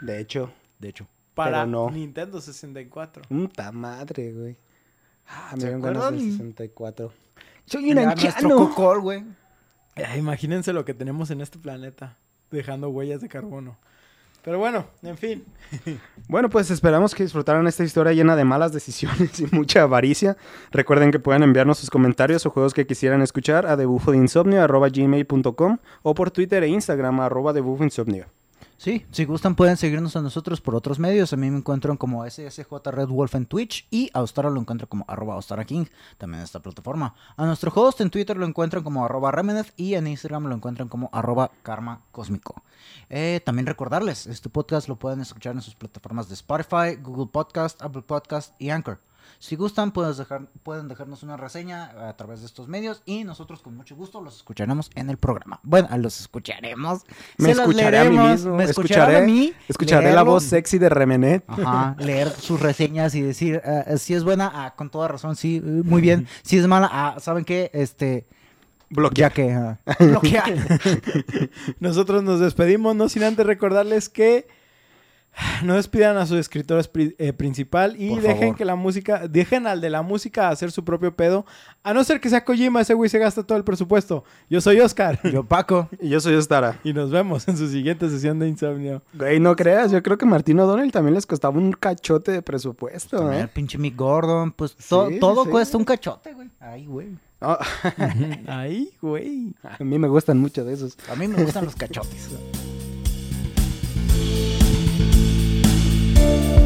De hecho, De hecho. para Pero no. Nintendo 64. puta madre, güey. Ah, me ¿Se dieron ganas de acuerdan? 64. Soy un cocol, güey. Imagínense lo que tenemos en este planeta, dejando huellas de carbono. Pero bueno, en fin. Bueno, pues esperamos que disfrutaran esta historia llena de malas decisiones y mucha avaricia. Recuerden que pueden enviarnos sus comentarios o juegos que quisieran escuchar a debufodeinsomnio.gmail.com o por Twitter e Instagram a arroba debufoinsomnio. Sí, si gustan pueden seguirnos a nosotros por otros medios. A mí me encuentran como SSJ Red Wolf en Twitch y a Ostara lo encuentran como arroba Ostara King, también en esta plataforma. A nuestro host en Twitter lo encuentran como arroba Remenez y en Instagram lo encuentran como arroba Karma Cósmico. Eh, también recordarles, este podcast lo pueden escuchar en sus plataformas de Spotify, Google Podcast, Apple Podcast y Anchor. Si gustan, puedes dejar, pueden dejarnos una reseña a través de estos medios y nosotros con mucho gusto los escucharemos en el programa. Bueno, los escucharemos. Me se escucharé a mí mismo. Me escucharé a mí. escucharé la voz sexy de Remenet. Ajá, leer sus reseñas y decir eh, si es buena, ah, con toda razón, sí, eh, muy bien. Si es mala, ah, ¿saben qué? Este, Bloquea. ya que bloquear. Nosotros nos despedimos, no sin antes recordarles que No despidan a su escritor eh, principal y Por dejen favor. que la música, dejen al de la música hacer su propio pedo. A no ser que sea Kojima, ese güey se gasta todo el presupuesto. Yo soy Oscar Yo, Paco. Y yo soy Ostara. y nos vemos en su siguiente sesión de Insomnio. Güey, no creas, yo creo que Martín O'Donnell también les costaba un cachote de presupuesto, También ¿eh? el pinche Mick Gordon. Pues to- Sí, sí, todo sí. cuesta un cachote, güey. Ay, güey. Ah, Ahí, güey. a mí me gustan mucho de esos. A mí me gustan los cachotes. you